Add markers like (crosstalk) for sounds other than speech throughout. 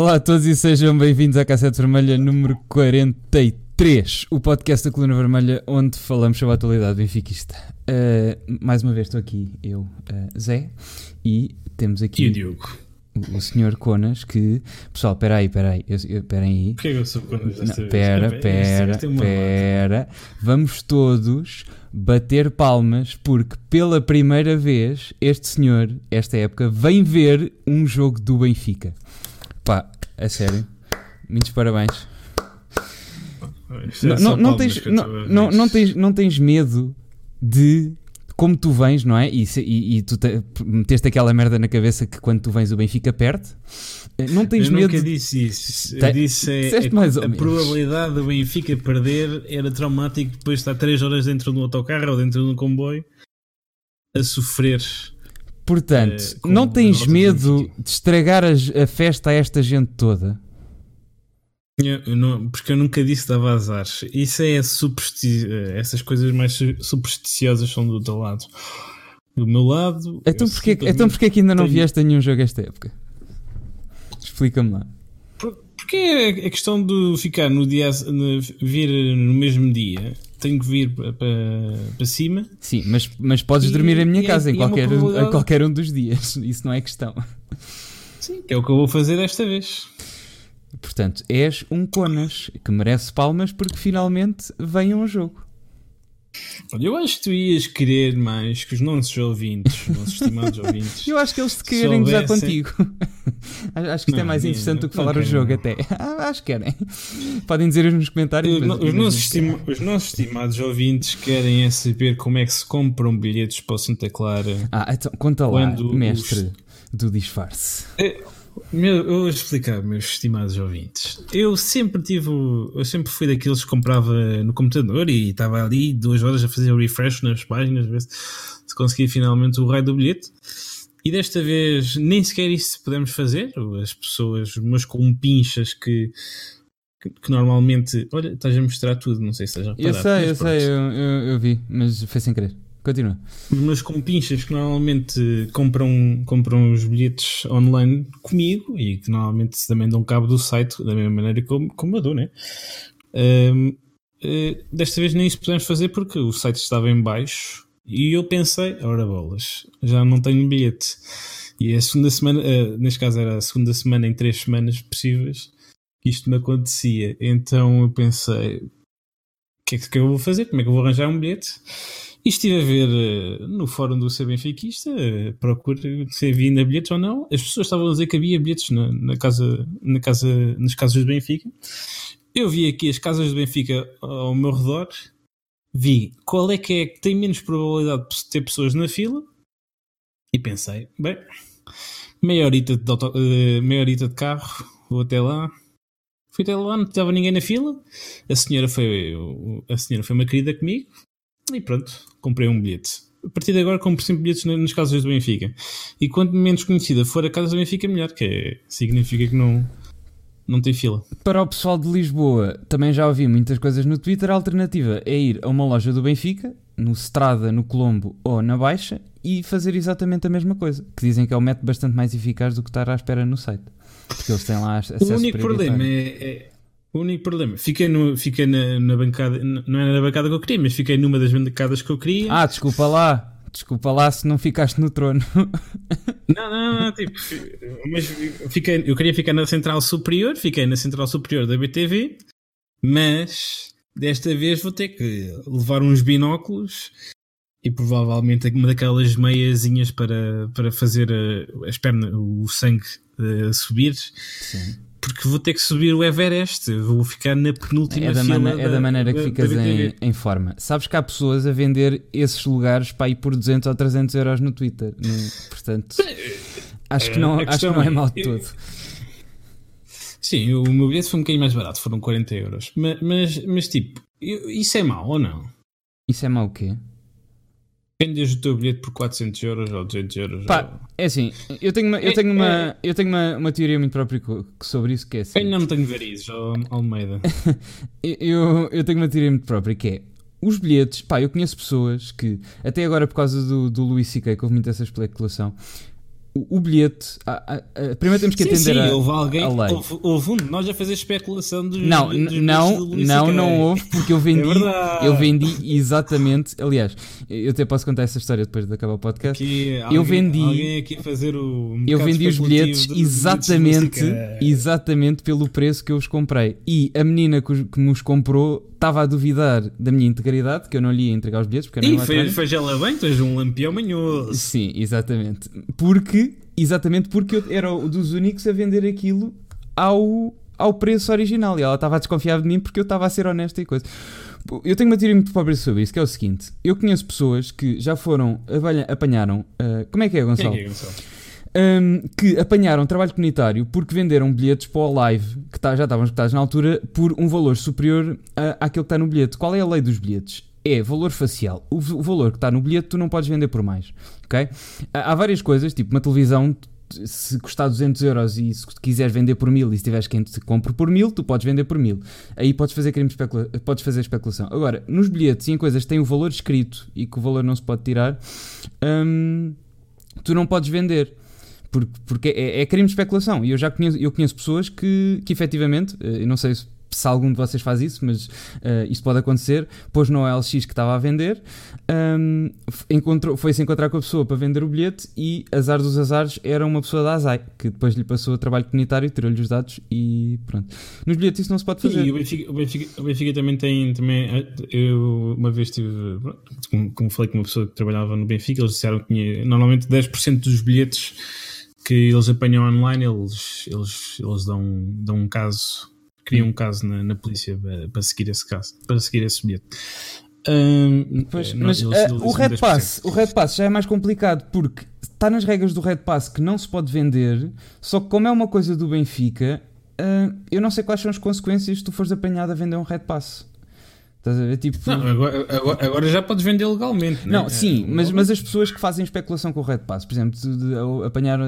Olá a todos e sejam bem-vindos à Cassete Vermelha número 43, o podcast da Coluna Vermelha onde falamos sobre a atualidade benfiquista. Uh, mais uma vez estou aqui, eu, uh, Zé, e temos aqui E o Diogo? o, o Sr. Conas que... Pessoal, espera aí, espera aí, espera aí. Porquê que eu sou quando Não, Pera, pera, pera. Vamos todos bater palmas porque pela primeira vez este senhor, esta época, vem ver um jogo do Benfica. Pá, a sério. Muitos parabéns. Não, não, não tens, não, não, não, tens, não tens medo de como tu vens, não é? E, e, e tu te, meteste aquela merda na cabeça que quando tu vens o Benfica perde. Não tens eu medo nunca de- disse isso. Te- Eu disse é, disseste é- mais ou a menos. probabilidade do Benfica perder era traumático depois de estar 3 horas dentro de um autocarro ou dentro de um comboio a sofrer. Portanto, com não tens medo de estragar as- a, festa a esta gente toda? Eu- não- porque eu nunca disse dava azar. Isso é supersti essas coisas mais su- supersticiosas são do teu lado. Do meu lado. Então simplesmente então porquê é que ainda não tenho- vieste a nenhum jogo esta época? Explica-me lá. Por- Porque é a questão de ficar no dia, a- vir no mesmo dia, tenho que vir para, para, cima. Sim, mas, mas podes E- dormir em minha é- casa em é uma qualquer, probabilidade- em qualquer um dos dias. (laughs) Isso não é questão. Sim, que é o que eu vou fazer desta vez. Portanto, és um Conas que merece palmas porque finalmente vem a um jogo. Eu acho que tu ias querer mais que os nossos ouvintes, os nossos estimados (laughs) ouvintes. Eu acho que eles te querem gozar contigo. (laughs) Acho que isto é Não, mais não, interessante do que falar o jogo até. (laughs) Ah, Acho que querem. Podem dizer nos comentários. Os, mas- os nossos estima- os nossos estimados ouvintes querem é saber como é que se compram bilhetes para o Santa Clara. Ah, então conta lá, mestre do disfarce. É, Meu, eu vou explicar, meus estimados ouvintes. Eu sempre tive. Eu sempre fui daqueles que comprava no computador e estava ali duas horas a fazer o refresh nas páginas, ver se, se conseguia finalmente o raio do bilhete. E desta vez nem sequer isso podemos fazer. As pessoas, umas com pinchas que, que, normalmente. Olha, estás a mostrar tudo, não sei se estás a Eu sei, eu mas sei, pronto. eu, eu, eu vi, mas foi sem querer. Continua. mas com pinchas que normalmente compram, compram os bilhetes online comigo e que normalmente também dão cabo do site da mesma maneira como, como eu dou, né? Ahm, eh, desta vez nem isso podemos fazer porque o site estava em baixo e eu pensei, ora bolas, já não tenho bilhete. E é a segunda semana, eh, neste caso era a segunda semana em três semanas possíveis que isto me acontecia. Então eu pensei, o que é que eu vou fazer? Como é que eu vou arranjar um bilhete? E estive a ver eh, no fórum do Ser Benfiquista, uh, procura se havia ainda bilhetes ou não. As pessoas estavam a dizer que havia bilhetes na, na casa, na casa, nas casas do Benfica. Eu vi aqui as casas do Benfica ao meu redor, vi qual é que é que tem menos probabilidade de ter pessoas na fila e pensei, bem, meia horita de, auto, eh, de carro, vou até lá. Fui até lá, não estava ninguém na fila. A senhora foi, a senhora foi uma querida comigo. E pronto, comprei um bilhete. A partir de agora compro sempre bilhetes na- nas casas do Benfica. E quanto menos conhecida for a casa do Benfica, melhor, que é, significa que não, não tem fila. Para o pessoal de Lisboa, também já ouvi muitas coisas no Twitter. A alternativa é ir a uma loja do Benfica, no Strada, no Colombo ou na Baixa, e fazer exatamente a mesma coisa. Que dizem que é o método bastante mais eficaz do que estar à espera no site. Porque eles têm lá acesso O único problema é, é- O único problema, fiquei, no, fiquei na, na bancada, não era na bancada que eu queria, mas fiquei numa das bancadas que eu queria. Ah, desculpa lá. Desculpa lá se não ficaste no trono. (laughs) Não, não, não, tipo, mas fiquei, eu queria ficar na central superior, fiquei na central superior da BTV, mas desta vez vou ter que levar uns binóculos e provavelmente uma daquelas meiazinhas para, para fazer a- as pernas, o sangue eh, subir, Sim. Porque vou ter que subir o Everest, vou ficar na penúltima É da, fila mana- é da maneira que da- ficas da em, em forma. Sabes que há pessoas a vender esses lugares para ir por 200 ou 300 euros no Twitter. No- portanto, acho que não, acho que não é é- mau de eu- todo. Sim, o meu bilhete foi um bocadinho mais barato, foram 40 euros. Mas, mas, mas, tipo, isso é mau ou não? Isso é mau o quê? Vendes o teu bilhete por 400 euros ou 200 euros? Pá, é assim, eu tenho uma, eu É- tenho uma, é- eu tenho uma, uma teoria muito própria sobre isso que é assim. Eu não tenho varizes, Almeida. (laughs) Eu, eu tenho uma teoria muito própria que é os bilhetes, pá, eu conheço pessoas que, até agora por causa do, do Luís C.K., que houve muito essa especulação, o, o bilhete. A, a, a, primeiro temos que sim, entender sim, a, houve alguém, lei. Houve, houve um de nós a fazer especulação dos. Não, dos não, não, não houve, porque eu (laughs) vendi. É eu vendi exatamente. Aliás, eu até posso contar essa história depois de acabar o podcast. Que eu vendi. Alguém aqui a fazer o. Um eu vendi os bilhetes exatamente, exatamente pelo preço que eu os comprei. E a menina que, os comprou estava a duvidar da minha integridade, que eu não lhe ia entregar os bilhetes. Porque eu e fez, fez ela bem, tu és um lampião manhoso. Sim, exatamente. Porque, exatamente porque eu era um dos únicos a vender aquilo ao, ao preço original. E ela estava a desconfiar de mim porque eu estava a ser honesto e coisa. Eu tenho uma teoria muito pobre sobre isso, que é o seguinte: eu conheço pessoas que já foram, apanharam. Uh, como é que é, Gonçalo? Quem é, Gonçalo? Um, que apanharam trabalho comunitário porque venderam bilhetes para o live, que tá, já estavam escutados na altura, por um valor superior a, àquele que está no bilhete. Qual é a lei dos bilhetes? É valor facial. O, o valor que está no bilhete tu não podes vender por mais. ok? Há, várias coisas, tipo uma televisão se custar 200 euros e se quiseres vender por 1000 e se tiveres quem te compre por 1000, tu podes vender por 1000. Aí podes fazer crime especula podes fazer especulação. Agora, nos bilhetes e em coisas que têm o valor escrito e que o valor não se pode tirar, hum, tu não podes vender. Porque, porque é, é, crime de especulação. E eu já conheço, eu conheço pessoas que, que efetivamente, eu não sei se se algum de vocês faz isso, mas uh, isto pode acontecer. Pôs no OLX que estava a vender, um, encontrou, foi-se encontrar com a pessoa para vender o bilhete e, azar dos azares, era uma pessoa da ASAI, que depois lhe passou a trabalho comunitário, tirou-lhe os dados e pronto. Nos bilhetes isso não se pode fazer. E o Benfica, o Benfica, o Benfica também tem, também, eu uma vez tive, como, como falei com uma pessoa que trabalhava no Benfica, eles disseram que tinha, normalmente 10% dos bilhetes que eles apanham online, eles, eles, eles dão, dão um caso criam um caso na, na polícia para, para, seguir esse caso, para seguir esse bilhete. Um, pois, mas eles, uh, o Red Pass, o Red Pass já é mais complicado porque está nas regras do Red Pass que não se pode vender, só que como é uma coisa do Benfica, uh, eu não sei quais são as consequências se tu fores apanhado a vender um Red Pass. Estás a ver? Tipo, não, agora, agora, agora, já podes vender legalmente. Não, né? sim, é, mas, mas as pessoas que fazem especulação com o Red Pass, por exemplo,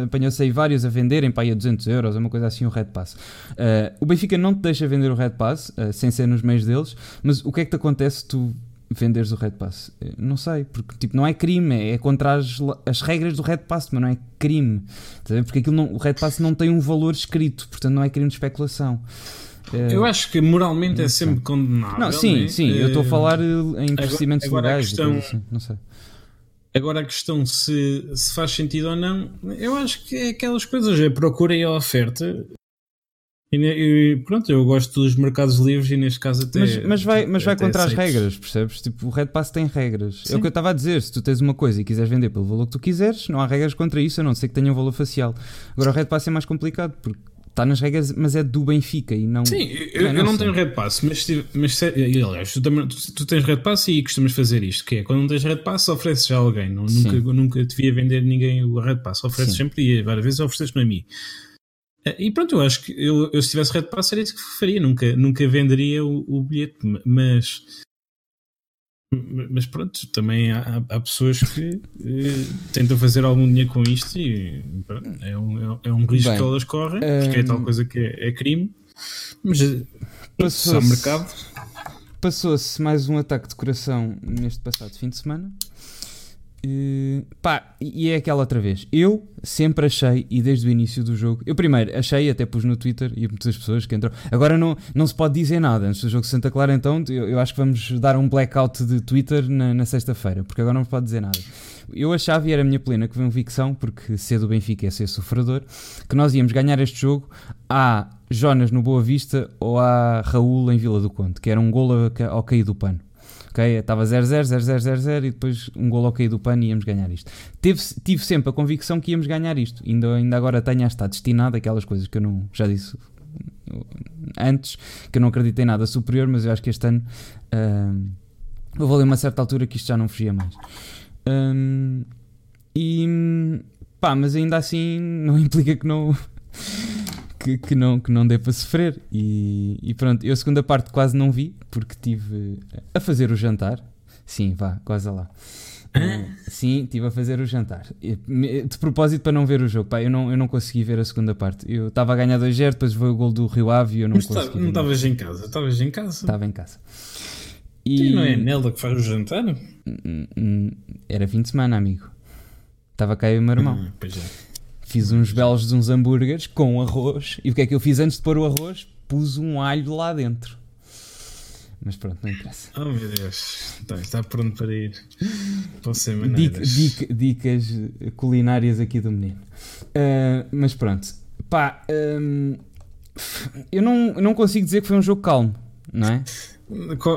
apanhou-se aí vários a venderem para aí a 200 euros, uma coisa assim, o Red Pass. Uh, o Benfica não te deixa vender o Red Pass, uh, sem ser nos meios deles, mas o que é que te acontece se tu venderes o Red Pass? Uh, não sei, porque tipo, não é crime, é contra as, as regras do Red Pass, mas não é crime. Porque aquilo não, o Red Pass não tem um valor escrito, portanto não é crime de especulação. Eu acho que moralmente é sempre condenável. Não, sim, né? sim. Eu estou a falar em procedimentos agora, legais. Questão, assim, não sei. Agora a questão se, se faz sentido ou não, eu acho que é aquelas coisas. É procura e a oferta. E, pronto, eu gosto dos mercados livres e neste caso até. Mas, mas vai, mas vai contra aceitos. as regras, percebes? Tipo, o Red Pass tem regras. Sim. É o que eu estava a dizer. Se tu tens uma coisa e quiseres vender pelo valor que tu quiseres, não há regras contra isso, a não ser que tenha um valor facial. Agora o Red Pass é mais complicado porque está nas regras, mas é do Benfica e não. Sim, eu não, é eu não tenho Red Pass, mas, mas aliás, tu, também, tu, tu, tens Red Pass e costumas fazer isto: que é quando não tens Red Pass, ofereces a alguém. Não, nunca, nunca devia vender ninguém o Red Pass, ofereces Sim. sempre e várias vezes ofereces-me a mim. Eh, e pronto, eu acho que eu, eu se tivesse Red Pass era isso que faria, nunca, nunca venderia o, o bilhete, mas mas pronto, também há, há pessoas que eh, tentam fazer algum dinheiro com isto e pronto, é, um, é um risco Bem, que elas correm, porque é tal hum, coisa que é, é crime. Mas passou mercado. Passou-se mais um ataque de coração neste passado fim de semana. Uh, pá, e é aquela outra vez. Eu sempre achei, e desde o início do jogo, eu primeiro achei, até pus no Twitter e muitas pessoas que entram. Agora não, não se pode dizer nada antes do jogo de Santa Clara, então eu, eu acho que vamos dar um blackout de Twitter na, na sexta-feira, porque agora não se pode dizer nada. Eu achava, e era a minha plena convicção, porque ser do Benfica é ser sofredor, que nós íamos ganhar este jogo a Jonas no Boa Vista ou a Raul em Vila do Conde, que era um golo ao cair do pano ok? Estava 0-0, 0-0, 0-0 e depois um gol cair do pano e íamos ganhar isto. Teve, tive sempre a convicção que íamos ganhar isto. Ainda, ainda agora tenho a estar destinado aquelas coisas que eu não já disse antes, que eu não acreditei nada superior, mas eu acho que este ano uh, houve ali uma certa altura que isto já não fugia mais. Um, e pá, mas ainda assim não (laughs) implica que não que, que, não, que não dê para sofrer. E, e, pronto, eu a segunda parte quase não vi, porque estive a fazer o jantar. Sim, vá, quase lá. Uh, sim, estive a fazer o jantar. De propósito para não ver o jogo, pá, eu não, eu não consegui ver a segunda parte. Eu estava a ganhar 2-0, depois foi o gol do Rio Ave e eu não Mas consegui. Não estavas em casa, estavas em casa. Estava em casa. E... e não é a Nelda que faz o jantar? Era fim de semana, amigo. Estava cá eu e o meu irmão. Hum, pois é. Fiz uns belos de uns hambúrgueres com arroz. E o que é que eu fiz antes de pôr o arroz? Pus um alho lá dentro. Mas pronto, não interessa. Oh meu Deus, então, está pronto para ir. Dica, dica, dicas culinárias aqui do menino. Uh, mas pronto, pá, um, eu não, não consigo dizer que foi um jogo calmo, não é?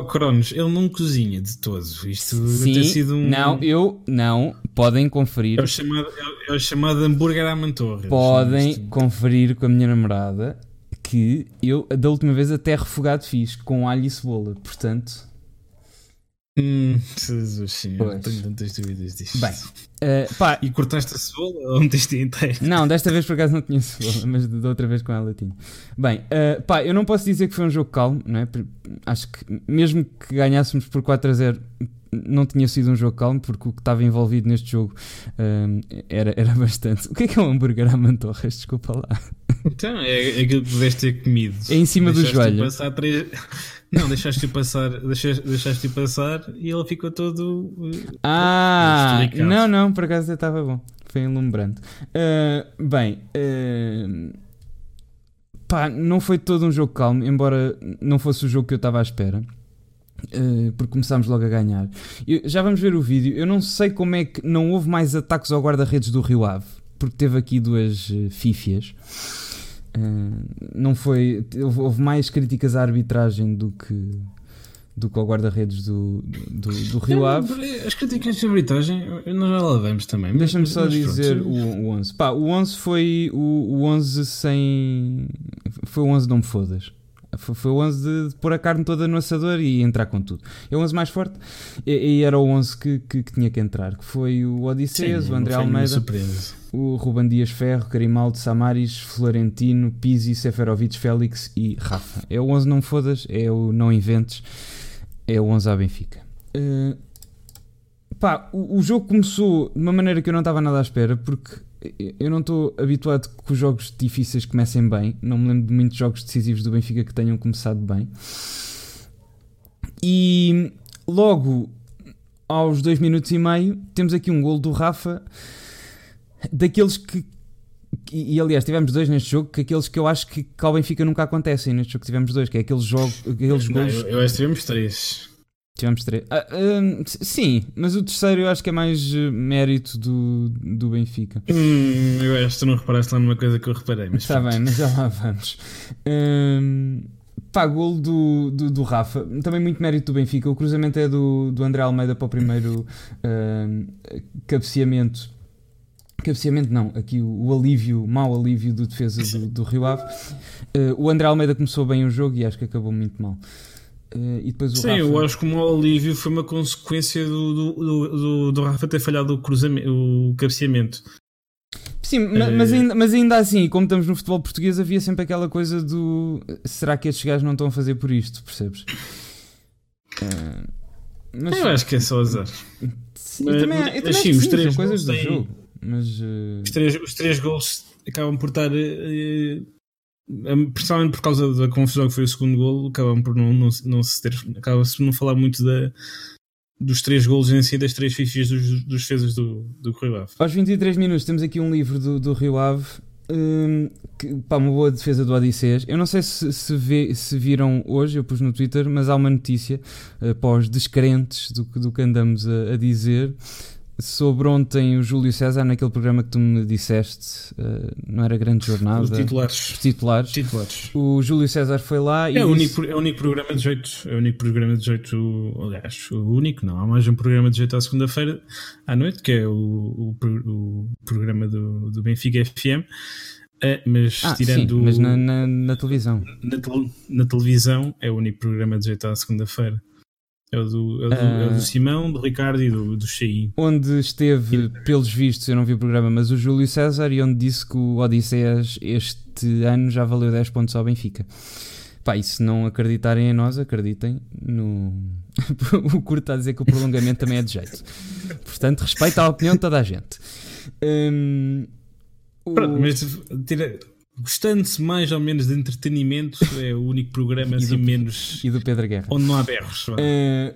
Cronos, ele não cozinha de todo. Isto Sim, ter sido um. Não, eu não. Podem conferir. É o chamado, é o chamado hambúrguer à mantorra. Podem conferir com a minha namorada que eu da última vez até refogado fiz com alho e cebola. Portanto. Hum, Jesus, sim, tenho tantas dúvidas disto. Bem, uh, pá, e cortaste a cebola ou meteste inteiro? Não, desta vez por acaso não tinha cebola, (laughs) mas da outra vez com ela tinha. Bem, uh, pá, eu não posso dizer que foi um jogo calmo, não é? Acho que mesmo que ganhássemos por 4 a 0, não tinha sido um jogo calmo, porque o que estava envolvido neste jogo um, era, era (laughs) bastante. O que é que é um hambúrguer à mantorras? Desculpa lá. Então, é, é aquilo que pudeste ter comido. É em cima deixaste do joelho. Passar três... Não, deixaste-o passar, deixaste, deixaste passar e ele ficou todo. Uh, ah, não, não, por acaso estava bom. Foi enlumbrante. Uh, bem, uh, pá, não foi todo um jogo calmo, embora não fosse o jogo que eu estava à espera. Uh, porque começámos logo a ganhar. Eu, já vamos ver o vídeo. Eu não sei como é que não houve mais ataques ao guarda-redes do Rio Ave, porque teve aqui duas uh, fífias. Uh, não foi. Houve, mais críticas à arbitragem do que. Do que ao guarda-redes do, do, do, Rio Ave. As críticas de arbitragem nós já lá vemos também. Deixa-me só dizer o, o 11. Pá, o 11 foi o, o 11 sem. Foi o 11 não me fodas. Foi o 11 de pôr a carne toda no assador e entrar com tudo. É o 11 mais forte e, e era o 11 que, que, que, tinha que entrar. Que foi o Odisseias, o André Almeida, o Ruban Dias Ferro, Carimaldo, Samaris, Florentino, Pizzi, Seferovic, Félix e Rafa. É o 11 não fodas, é o não inventes, é o 11 à Benfica. Uh, pá, o, o jogo começou de uma maneira que eu não estava nada à espera porque eu não estou habituado que os jogos difíceis comecem bem. Não me lembro de muitos jogos decisivos do Benfica que tenham começado bem. E logo aos dois minutos e meio temos aqui um gol do Rafa daqueles que e, aliás tivemos dois neste jogo que aqueles que eu acho que, ao Benfica nunca acontecem neste jogo tivemos dois que é aqueles jogos aqueles não, gols eu, eu acho que tivemos três Tivemos três. Ah, um, sim, mas o terceiro eu acho que é mais uh, mérito do, do Benfica. Hum, eu acho que tu não reparaste lá numa coisa que eu reparei. Está bem, mas já lá vamos. Um, pá, gol do, do, do, Rafa. Também muito mérito do Benfica. O cruzamento é do, do André Almeida para o primeiro um, cabeceamento. Cabeceamento não, aqui o, o alívio, o mau alívio do defesa do, do Rio Ave. Uh, o André Almeida começou bem o jogo e acho que acabou muito mal. Uh, e depois o Sim, Rafa... eu acho que o mau alívio foi uma consequência do, do, do, do, Rafa ter falhado o, cruzamento, o cabeceamento. Sim, é... mas, ainda, mas ainda assim, como estamos no futebol português, havia sempre aquela coisa do será que estes gajos não estão a fazer por isto, percebes? Uh, mas, eu acho que é só azar. Sim, mas, também, eu também sim, os três coisas do jogo. Mas, uh... os, três, os três gols acabam por estar uh, principalmente por causa da confusão que foi o segundo gol, acabam por não, não, não se ter, acaba-se por não falar muito da, dos três golos em si, das três fichas dos, dos defesas do, do Rio Ave. Aos 23 minutos temos aqui um livro do, do Rio Ave. Hum, que, pá, uma boa defesa do Odisseias. Eu não sei se, se, vê, se viram hoje, eu pus no Twitter, mas há uma notícia uh, para os descrentes do, do que andamos a, a dizer sobre ontem o Júlio César naquele programa que tu me disseste, uh, não era grande jornada. Os titulares. Os titulares. titulares. O Júlio César foi lá e. É, o único, é o único programa de jeito. É o único programa de jeito. Aliás, o único, não. Há mais um programa de jeito à segunda-feira à noite, que é o, o, o programa do, do Benfica FM. É, mas ah, tirando. Sim, mas na, na, na televisão. Na, na, televisão é o único programa de jeito à segunda-feira. É o do, é o do, é o do ah. Simão, do Ricardo e do, do Shein. Onde esteve, pelos vistos, eu não vi o programa, mas o Júlio César, e onde disse que o Odisseias este ano já valeu 10 pontos ao Benfica. Pá, e se não acreditarem em nós, acreditem no. (laughs) o Curto está a dizer que o prolongamento também é de jeito. Portanto, respeita a opinião de toda a gente. Um, Pronto, mas tira, Gostando-se mais ou menos de entretenimento, é o único programa assim do, menos. E do Pedro Guerra. Onde não há berros. Uh,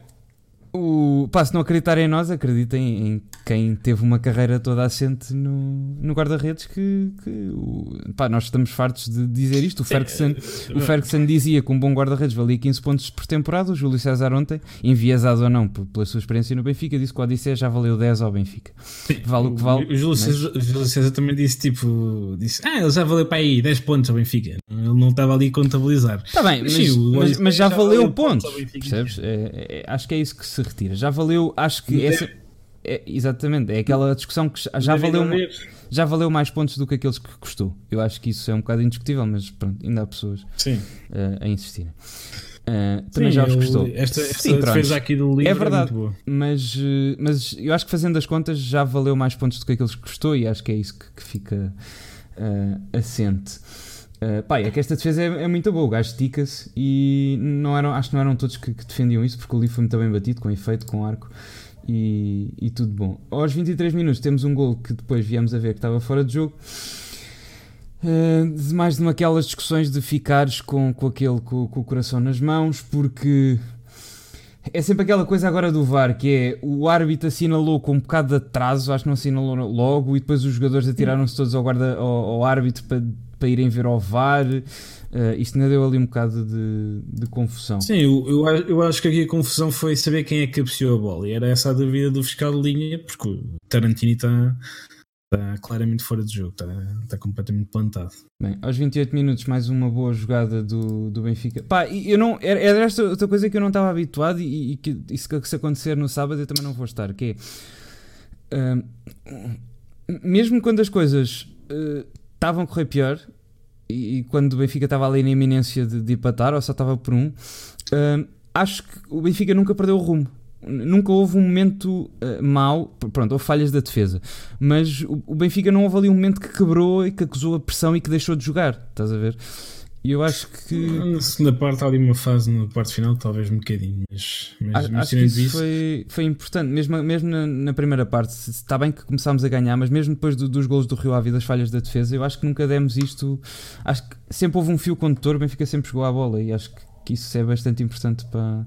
O, pá, se não acreditarem em nós, acreditem em quem teve uma carreira toda assente no, no guarda-redes que, que o, pá, nós estamos fartos de dizer isto. O Ferguson, o Ferguson dizia que um bom guarda-redes valia 15 pontos por temporada. O Júlio César ontem, enviesado ou não pela sua experiência no Benfica, disse que o Odisseia já valeu 10 ao Benfica. Vale o que vale. O Júlio, mas... César, o Júlio César também disse tipo, disse, ah, ele já valeu para aí 10 pontos ao Benfica. Ele não estava ali a contabilizar. Está bem, mas, mas, mas, mas já, já, valeu, valeu pontos. Percebes? É, é, acho que é isso que se retira. Já valeu, acho que essa. É, exatamente, é aquela discussão que já valeu, já valeu mais pontos do que aqueles que custou. Eu acho que isso é um bocado indiscutível, mas pronto, ainda há pessoas uh, a insistirem. Uh, também Sim, já vos custou. Esta, esta Sim, defesa aqui do livro é verdade, é mas, uh, mas eu acho que fazendo as contas já valeu mais pontos do que aqueles que custou e acho que é isso que, que fica assente. Uh, pá, é que esta defesa é, é muito boa, o gajo estica-se e não eram, acho que não eram todos que, que, defendiam isso, porque o livro foi muito bem batido, com efeito, com arco e, e, tudo bom. Aos 23 minutos temos um gol que depois viemos a ver que estava fora de jogo. Uh, mais de uma aquelas discussões de ficares com, com aquele com, com, o coração nas mãos, porque é sempre aquela coisa agora do VAR que é o árbitro assinalou com um bocado de atraso, acho que não assinalou logo, e depois os jogadores atiraram-se todos ao, guarda, ao, ao árbitro para para irem ver ao VAR. Uh, isto ainda deu ali um bocado de, de confusão. Sim, eu, eu, eu, acho que aqui a confusão foi saber quem é que cabeceou a bola. E era essa a dúvida do fiscal de linha, porque o Tarantini está, está claramente fora de jogo, está, está completamente plantado. Bem, aos 28 minutos, mais uma boa jogada do, do Benfica. Pá, eu não, era, era esta outra coisa que eu não estava habituado e, e que isso que se acontecer no sábado eu também não vou estar, que é. Uh, mesmo quando as coisas uh, estavam a correr pior e, e quando o Benfica estava ali na iminência de, de empatar, ou só estava por um, uh, acho que o Benfica nunca perdeu o rumo. Nunca houve um momento uh, mau, pronto, houve falhas da defesa, mas o, o Benfica não houve ali um momento que quebrou e que acusou a pressão e que deixou de jogar, estás a ver? E eu acho que. Na segunda parte há ali uma fase, na parte final, talvez um bocadinho, mas, mas acho, acho que isso, isso, Foi, foi importante, mesmo, mesmo na, na, primeira parte. Está bem que começámos a ganhar, mas mesmo depois do, dos gols do Rio Ave e das falhas da defesa, eu acho que nunca demos isto. Acho que sempre houve um fio condutor, o Benfica sempre jogou a bola e acho que, que isso é bastante importante para,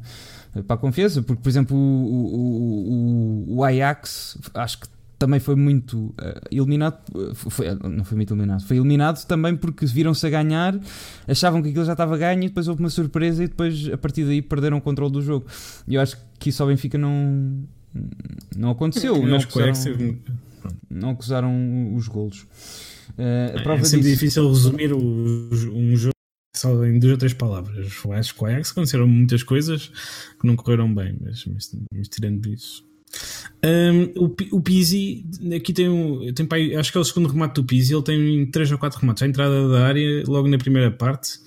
para a confiança, porque, por exemplo, o, o, o, o Ajax, acho que também foi muito uh, eliminado, uh, foi, não foi muito eliminado, foi eliminado também porque viram-se a ganhar, achavam que aquilo já estava ganho e depois houve uma surpresa e depois a partir daí perderam o controle do jogo. E eu acho que isso ao Benfica não, não aconteceu. Não acusaram, não acusaram os golos. Uh, é sempre disso... difícil resumir o, um jogo só em duas ou três palavras. Acho que o Ajax aconteceram muitas coisas que não correram bem, mas, mas, mas tirando isso. Um, o, o Pizzi, aqui tem um. Tem, pai, acho que é o segundo remate do Pizzi. Ele tem 3 ou 4 remates à entrada da área, logo na primeira parte.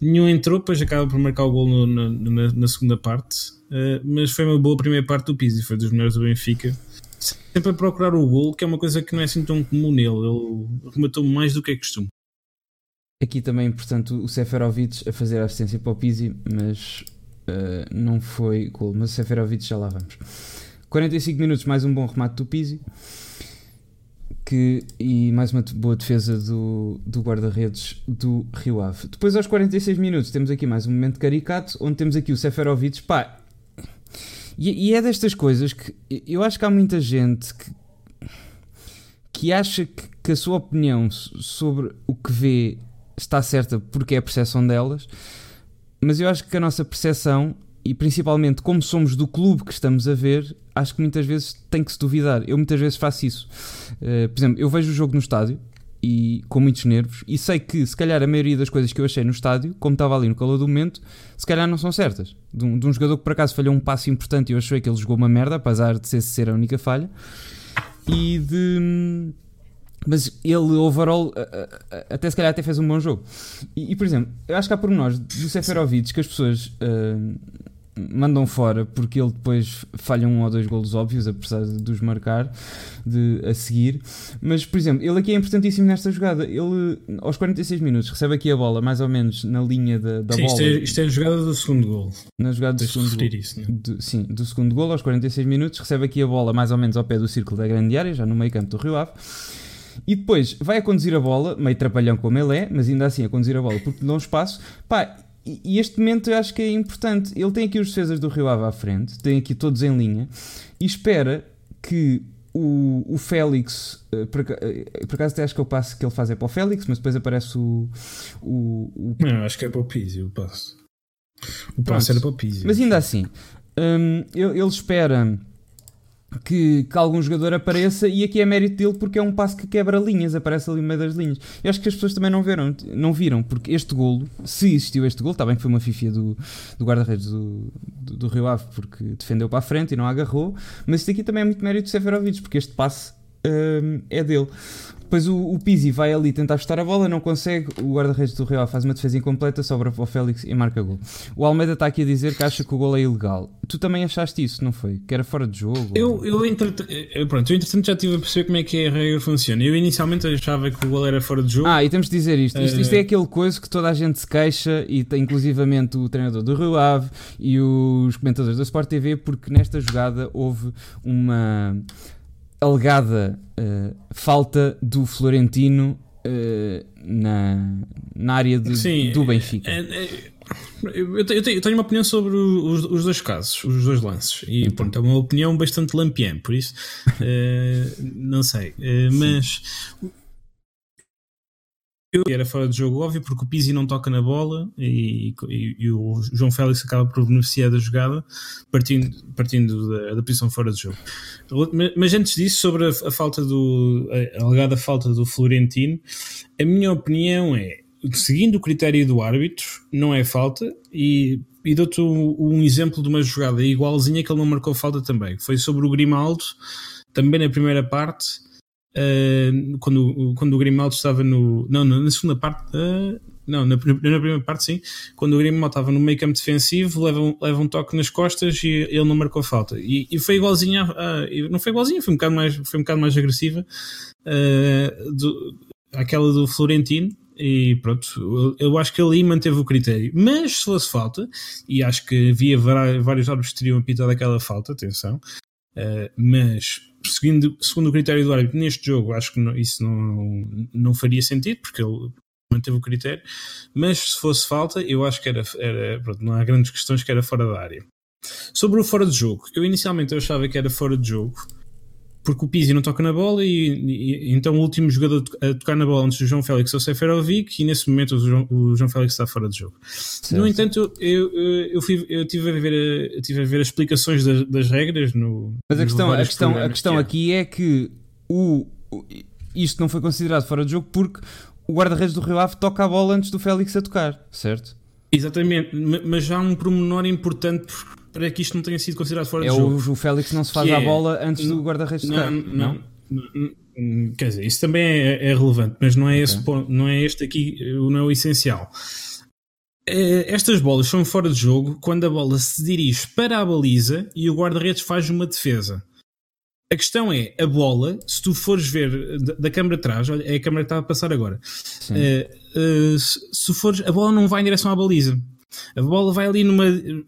Nenhum entrou, depois acaba por marcar o gol no, na, na, na, segunda parte. Uh, mas foi uma boa primeira parte do Pizzi, foi dos melhores do Benfica. Sempre a procurar o gol, que é uma coisa que não é assim tão comum nele. Ele rematou mais do que é costume. Aqui também, portanto, o Seferovic a fazer a assistência para o Pizzi, mas uh, não foi gol. Mas o Seferovic já lá vamos. 45 minutos, mais um bom remate do Pizzi. Que, e mais uma boa defesa do, do guarda-redes do Rio Ave. Depois, aos 46 minutos, temos aqui mais um momento caricato, onde temos aqui o Seferovic. Pá, e, e, é destas coisas que eu acho que há muita gente que, que acha que, que a sua opinião sobre o que vê está certa porque é a percepção delas, mas eu acho que a nossa percepção e principalmente como somos do clube que estamos a ver, acho que muitas vezes tem que se duvidar. Eu muitas vezes faço isso. Uh, por exemplo, eu vejo o jogo no estádio e com muitos nervos e sei que se calhar a maioria das coisas que eu achei no estádio, como estava ali no calor do momento, se calhar não são certas. De um, de um jogador que por acaso falhou um passo importante e eu achei que ele jogou uma merda, apesar de ser, ser a única falha. E de mas ele overall até se calhar até fez um bom jogo e, e por exemplo, eu acho que há pormenores do Seferovic que as pessoas uh, mandam fora porque ele depois falha um ou dois golos óbvios, apesar de os marcar de, a seguir. Mas, por exemplo, ele aqui é importantíssimo nesta jogada. Ele, aos 46 minutos, recebe aqui a bola mais ou menos na linha da, da sim, bola. Isto é, isto é a jogada do segundo gol. Na jogada do segundo gol. Isso, do, sim, do segundo gol, aos 46 minutos, recebe aqui a bola mais ou menos ao pé do círculo da grande área, já no meio campo do Rio Ave. E depois vai a conduzir a bola, meio trapalhão como ele é, mas ainda assim a conduzir a bola porque lhe dão espaço. Pá, e este momento eu acho que é importante. Ele tem aqui os defesas do Rio Ave à frente, tem aqui todos em linha, e espera que o, o Félix, uh, por, uh, por, acaso até acho que o passo que ele faz é para o Félix, mas depois aparece o. o, o... Não, acho que é para o Pizzi o passo. O passo era para o Pizzi. Mas ainda assim, um, ele, ele espera que, que, algum jogador apareça e aqui é mérito dele porque é um passo que quebra linhas, aparece ali no meio das linhas. Eu acho que as pessoas também não viram, não viram porque este golo, se existiu este golo, está bem que foi uma fifia do, do guarda-redes do, do, do, Rio Ave porque defendeu para a frente e não agarrou, mas isto aqui também é muito mérito de Seferovic porque este passe um, é dele. Depois o, o Pizzi vai ali tentar chutar a bola, não consegue. O guarda-redes do Real faz uma defesa incompleta, sobra para o Félix e marca gol. O Almeida está aqui a dizer que acha que o gol é ilegal. Tu também achaste isso, não foi? Que era fora de jogo? Eu, eu, entretanto, pronto, eu entretanto já estive a perceber como é que a regra funciona. Eu inicialmente achava que o gol era fora de jogo. Ah, e temos de dizer isto. Isto, isto é aquele coisa que toda a gente se queixa, e inclusivamente o treinador do Rio Ave e os comentadores da Sport TV, porque nesta jogada houve uma alegada uh, falta do Florentino uh, na, na área de, Sim, do Benfica. É, é, eu, tenho, eu, tenho, uma opinião sobre os, os, dois casos, os dois lances. E então. pronto, é uma opinião bastante lampiã, por isso uh, não sei. mas era fora de jogo, óbvio, porque o Pizzi não toca na bola e, e, e, o João Félix acaba por beneficiar da jogada partindo, partindo da, da posição fora de jogo. Mas antes disso, sobre a, a falta do a alegada falta do Florentino, a minha opinião é seguindo o critério do árbitro, não é falta e, e dou-te um, um exemplo de uma jogada igualzinha que ele não marcou falta também. Foi sobre o Grimaldo, também na primeira parte Uh, quando, quando o Grimaldo estava no. Não, na segunda parte. Uh, não, na, na, primeira parte sim. Quando o Grimaldo estava no meio campo defensivo, leva um, leva um toque nas costas e ele não marcou falta. E, e foi igualzinha. Uh, não foi igualzinha, foi um bocado mais, foi um bocado mais agressiva. Do, aquela do Florentino. E pronto, eu, eu acho que aí manteve o critério. Mas se fosse falta, e acho que havia vários árbitros que teriam apitado aquela falta, atenção, mas seguindo, segundo o critério do árbitro, neste jogo, acho que não, isso não, não faria sentido, porque ele manteve o critério, mas se fosse falta, eu acho que era, era pronto, não há grandes questões que era fora da área. Sobre o fora de jogo, eu inicialmente eu achava que era fora de jogo, porque o Pizzi não toca na bola e, e, então o último jogador a tocar na bola antes do João Félix é o Seferovic e nesse momento o João, o João Félix está fora de jogo. Certo. No entanto, eu, eu, fui, eu tive, a ver, eu tive a ver as explicações das, das regras no. Mas a questão, a questão, a questão que aqui é que o, isto não foi considerado fora de jogo porque o guarda-redes do Rio Ave toca a bola antes do Félix a tocar, certo? Exatamente, mas já há um pormenor importante para que isto não tenha sido considerado fora é de jogo. O, o Félix não se faz a é, bola antes do guarda-redes tocar. Não, não, não, Quer dizer, isso também é, é relevante, mas não é, okay. esse ponto, não é este aqui, não é o essencial. É, estas bolas são fora de jogo quando a bola se dirige para a baliza e o guarda-redes faz uma defesa. A questão é, a bola, se tu fores ver da, da câmara atrás, olha, é a câmara que está a passar agora, uh, uh, se, se fores, a bola não vai em direção à baliza. A bola vai ali numa.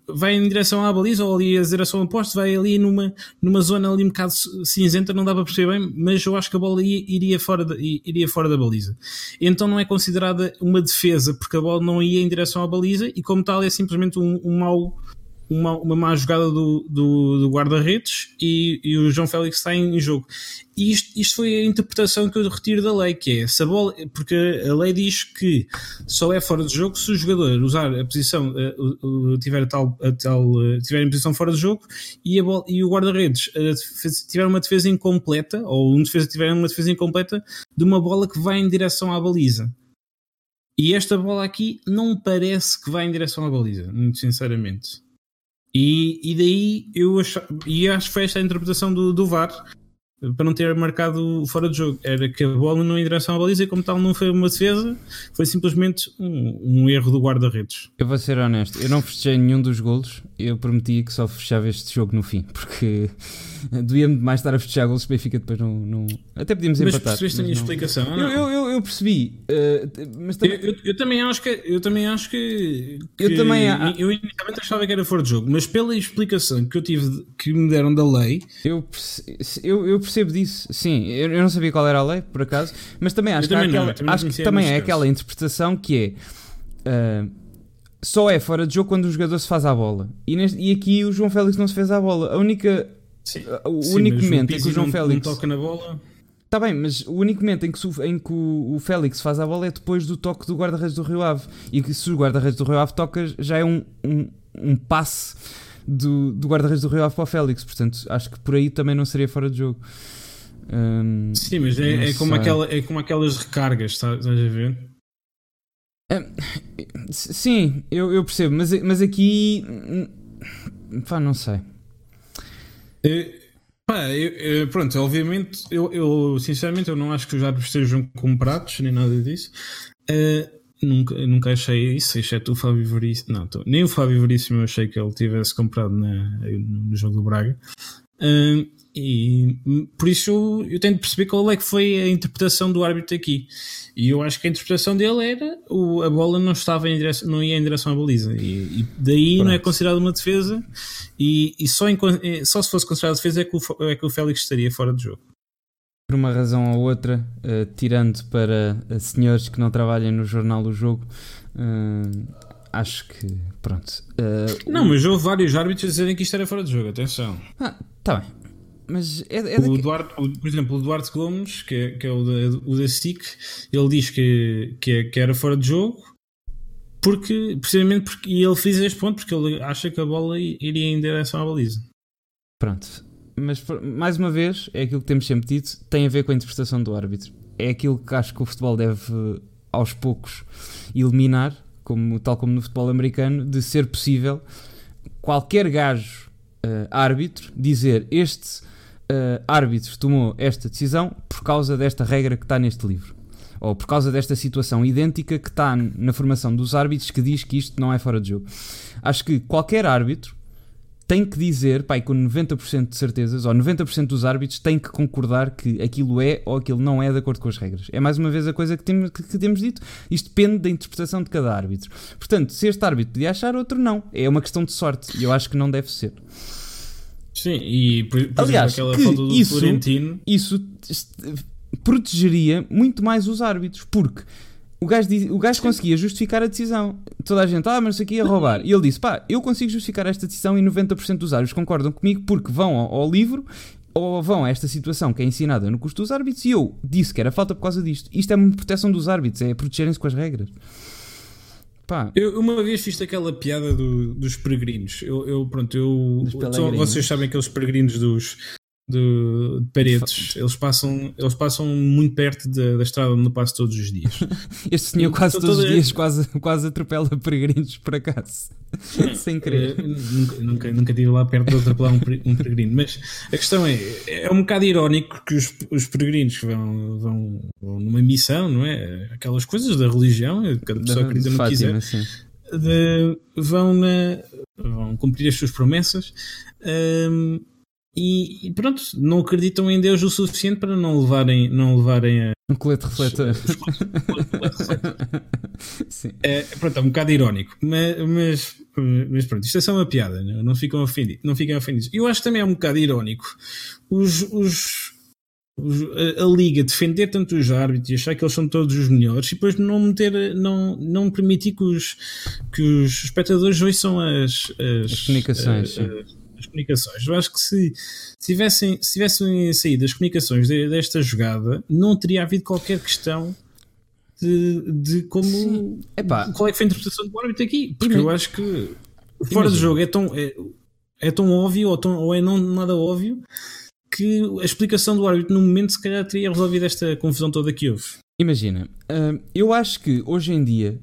vai em direção à baliza ou ali a direção oposta, vai ali numa, numa zona ali um bocado cinzenta, não dá para perceber bem, mas eu acho que a bola iria fora, da, iria fora da baliza. Então não é considerada uma defesa, porque a bola não ia em direção à baliza e, como tal, é simplesmente um, um mau uma, uma má jogada do, do, do guarda-redes e, e, o João Félix está em, jogo. E isto, isto foi a interpretação que eu retiro da lei, que é se a bola, porque a lei diz que só é fora de jogo se o jogador usar a posição, uh, tiver, tal, a tal, uh, tiver em posição fora de jogo e, a bola, e o guarda-redes tiver uma defesa incompleta, ou um defesa tiver uma defesa incompleta de uma bola que vai em direção à baliza. E esta bola aqui não parece que vai em direção à baliza, muito sinceramente. E, e daí eu acho, e acho que foi esta a interpretação do, do VAR para não ter marcado fora de jogo. Era que a bola não ia em direção à baliza e, como tal, não foi uma defesa, foi simplesmente um, um erro do guarda-redes. Eu vou ser honesto, eu não fechei nenhum dos golos. Eu prometia que só fechava este jogo no fim, porque (laughs) doía-me mais estar a fechar golos. Benfica depois não, não. Até podíamos mas empatar. Percebeste a minha explicação? Eu, eu, eu, eu, percebi, uh, mas também... Eu, eu, também acho que. Eu também acho que. que eu também. Eu inicialmente achava que era fora de jogo, mas pela explicação que eu tive, que me deram da lei. Eu, eu, eu percebo disso, sim. Eu, eu não sabia qual era a lei, por acaso, mas também acho que, também não, aquela, também acho que também é aquela interpretação que é. Uh, só é fora de jogo quando o jogador se faz à bola. E, neste, e aqui o João Félix não se fez à bola. A única. Sim, o sim, único momento em que o João não, Félix. Não toca na bola. Está bem, mas o único momento em que, em que o, o, Félix faz a bola é depois do toque do guarda-redes do Rio Ave. E que se o guarda-redes do Rio Ave toca, já é um, um, um passe do, do guarda-redes do Rio Ave para o Félix. Portanto, acho que por aí também não seria fora de jogo. Hum, Sim, mas é, é como aquela, é como aquelas recargas, estás a ver? É, sim, eu, eu percebo, mas, mas aqui. Hum, pá, não sei. É, Pá, eu, eu, pronto, obviamente, eu, eu, sinceramente eu não acho que os árbitros estejam comprados, nem nada disso. Uh, nunca, nunca achei isso, exceto o Fábio Veríssimo. Não, tô, nem o Fábio Veríssimo eu achei que ele tivesse comprado na, no jogo do Braga. Uh, e por isso eu, eu tento perceber qual é que foi a interpretação do árbitro aqui. E eu acho que a interpretação dele era o, a bola não estava em direção, não ia em direção à baliza. E, e daí Pronto. não é considerado uma defesa. E, e só, em, eh, só se fosse considerado defesa é que, o, é que o Félix estaria fora de jogo. Por uma razão ou outra, uh, tirando para uh, senhores que não trabalham no jornal do jogo, uh, acho que pronto. não, mas houve vários árbitros a dizerem que isto era fora de jogo, atenção. Ah, tá bem. Mas é, é o Duarte, o, por exemplo, o Duarte Gomes, que é, que é o, da, o da SIC, ele diz que, que, é, que era fora de jogo porque, precisamente porque e ele fez este ponto porque ele acha que a bola iria em direção à baliza. Pronto, mas mais uma vez, é aquilo que temos sempre dito, tem a ver com a interpretação do árbitro. É aquilo que acho que o futebol deve aos poucos eliminar, como, tal como no futebol americano, de ser possível qualquer gajo uh, árbitro dizer este uh, árbitro tomou esta decisão por causa desta regra que está neste livro. Ou por causa desta situação idêntica que está na formação dos árbitros que diz que isto não é fora de jogo. Acho que qualquer árbitro tem que dizer, pai, com 90% de certezas, ou 90% dos árbitros têm que concordar que aquilo é ou aquilo não é de acordo com as regras. É mais uma vez a coisa que temos, que, que temos dito. Isto depende da interpretação de cada árbitro. Portanto, se este árbitro podia achar, outro não. É uma questão de sorte. E eu acho que não deve ser. Sim, e por, por Aliás, exemplo, aquela falta do isso, Florentino. Isso protegeria muito mais os árbitros, porque o gajo, diz, o gajo conseguia justificar a decisão. Toda a gente, ah, mas isso aqui ia roubar. E ele disse, pá, eu consigo justificar esta decisão e 90% dos árbitros concordam comigo porque vão ao, ao, livro ou vão a esta situação que é ensinada no curso dos árbitros e eu disse que era falta por causa disto. Isto é uma proteção dos árbitros, é protegerem-se com as regras. Pá. Eu uma vez fiz aquela piada do, dos peregrinos. Eu, eu pronto, eu. Só, vocês sabem aqueles peregrinos dos, de, de paredes. Eles passam, eles passam muito perto da, da estrada onde eu passo todos os dias. (laughs) este senhor quase todos os dias quase, quase atropela peregrinos por acaso. (laughs) Sem querer. Uh, nunca, nunca, nunca estive lá perto de atropelar um, um peregrino. Mas a questão é, é um bocado irónico que os, os peregrinos vão, vão, vão numa missão, não é? Aquelas coisas da religião, cada pessoa acredita no que quiser. De, vão, na, vão cumprir as suas promessas. Um, e, e, pronto, não acreditam em Deus o suficiente para não levarem, não levarem a. Um colete refletor. (laughs) é, pronto, é um bocado irónico, mas, mas, mas pronto, isto é só uma piada, não, não, ficam, ofendidos, não ficam ofendidos. Eu acho que também é um bocado irónico os, os, os a, a, Liga defender tanto os árbitros e achar que eles são todos os melhores e depois não meter, não, não permitir que os, que os espectadores ouçam as, as, as comunicações. As, as comunicações. Eu acho que se, se, tivessem, se tivessem saído as comunicações de, desta jogada, não teria havido qualquer questão de, de como. Qual é que foi a interpretação do árbitro aqui? Porque eu acho que fora do jogo é tão, é, é tão óbvio ou, tão, ou é não nada óbvio que a explicação do árbitro no momento se calhar teria resolvido esta confusão toda que houve. Imagina, uh, eu acho que hoje em dia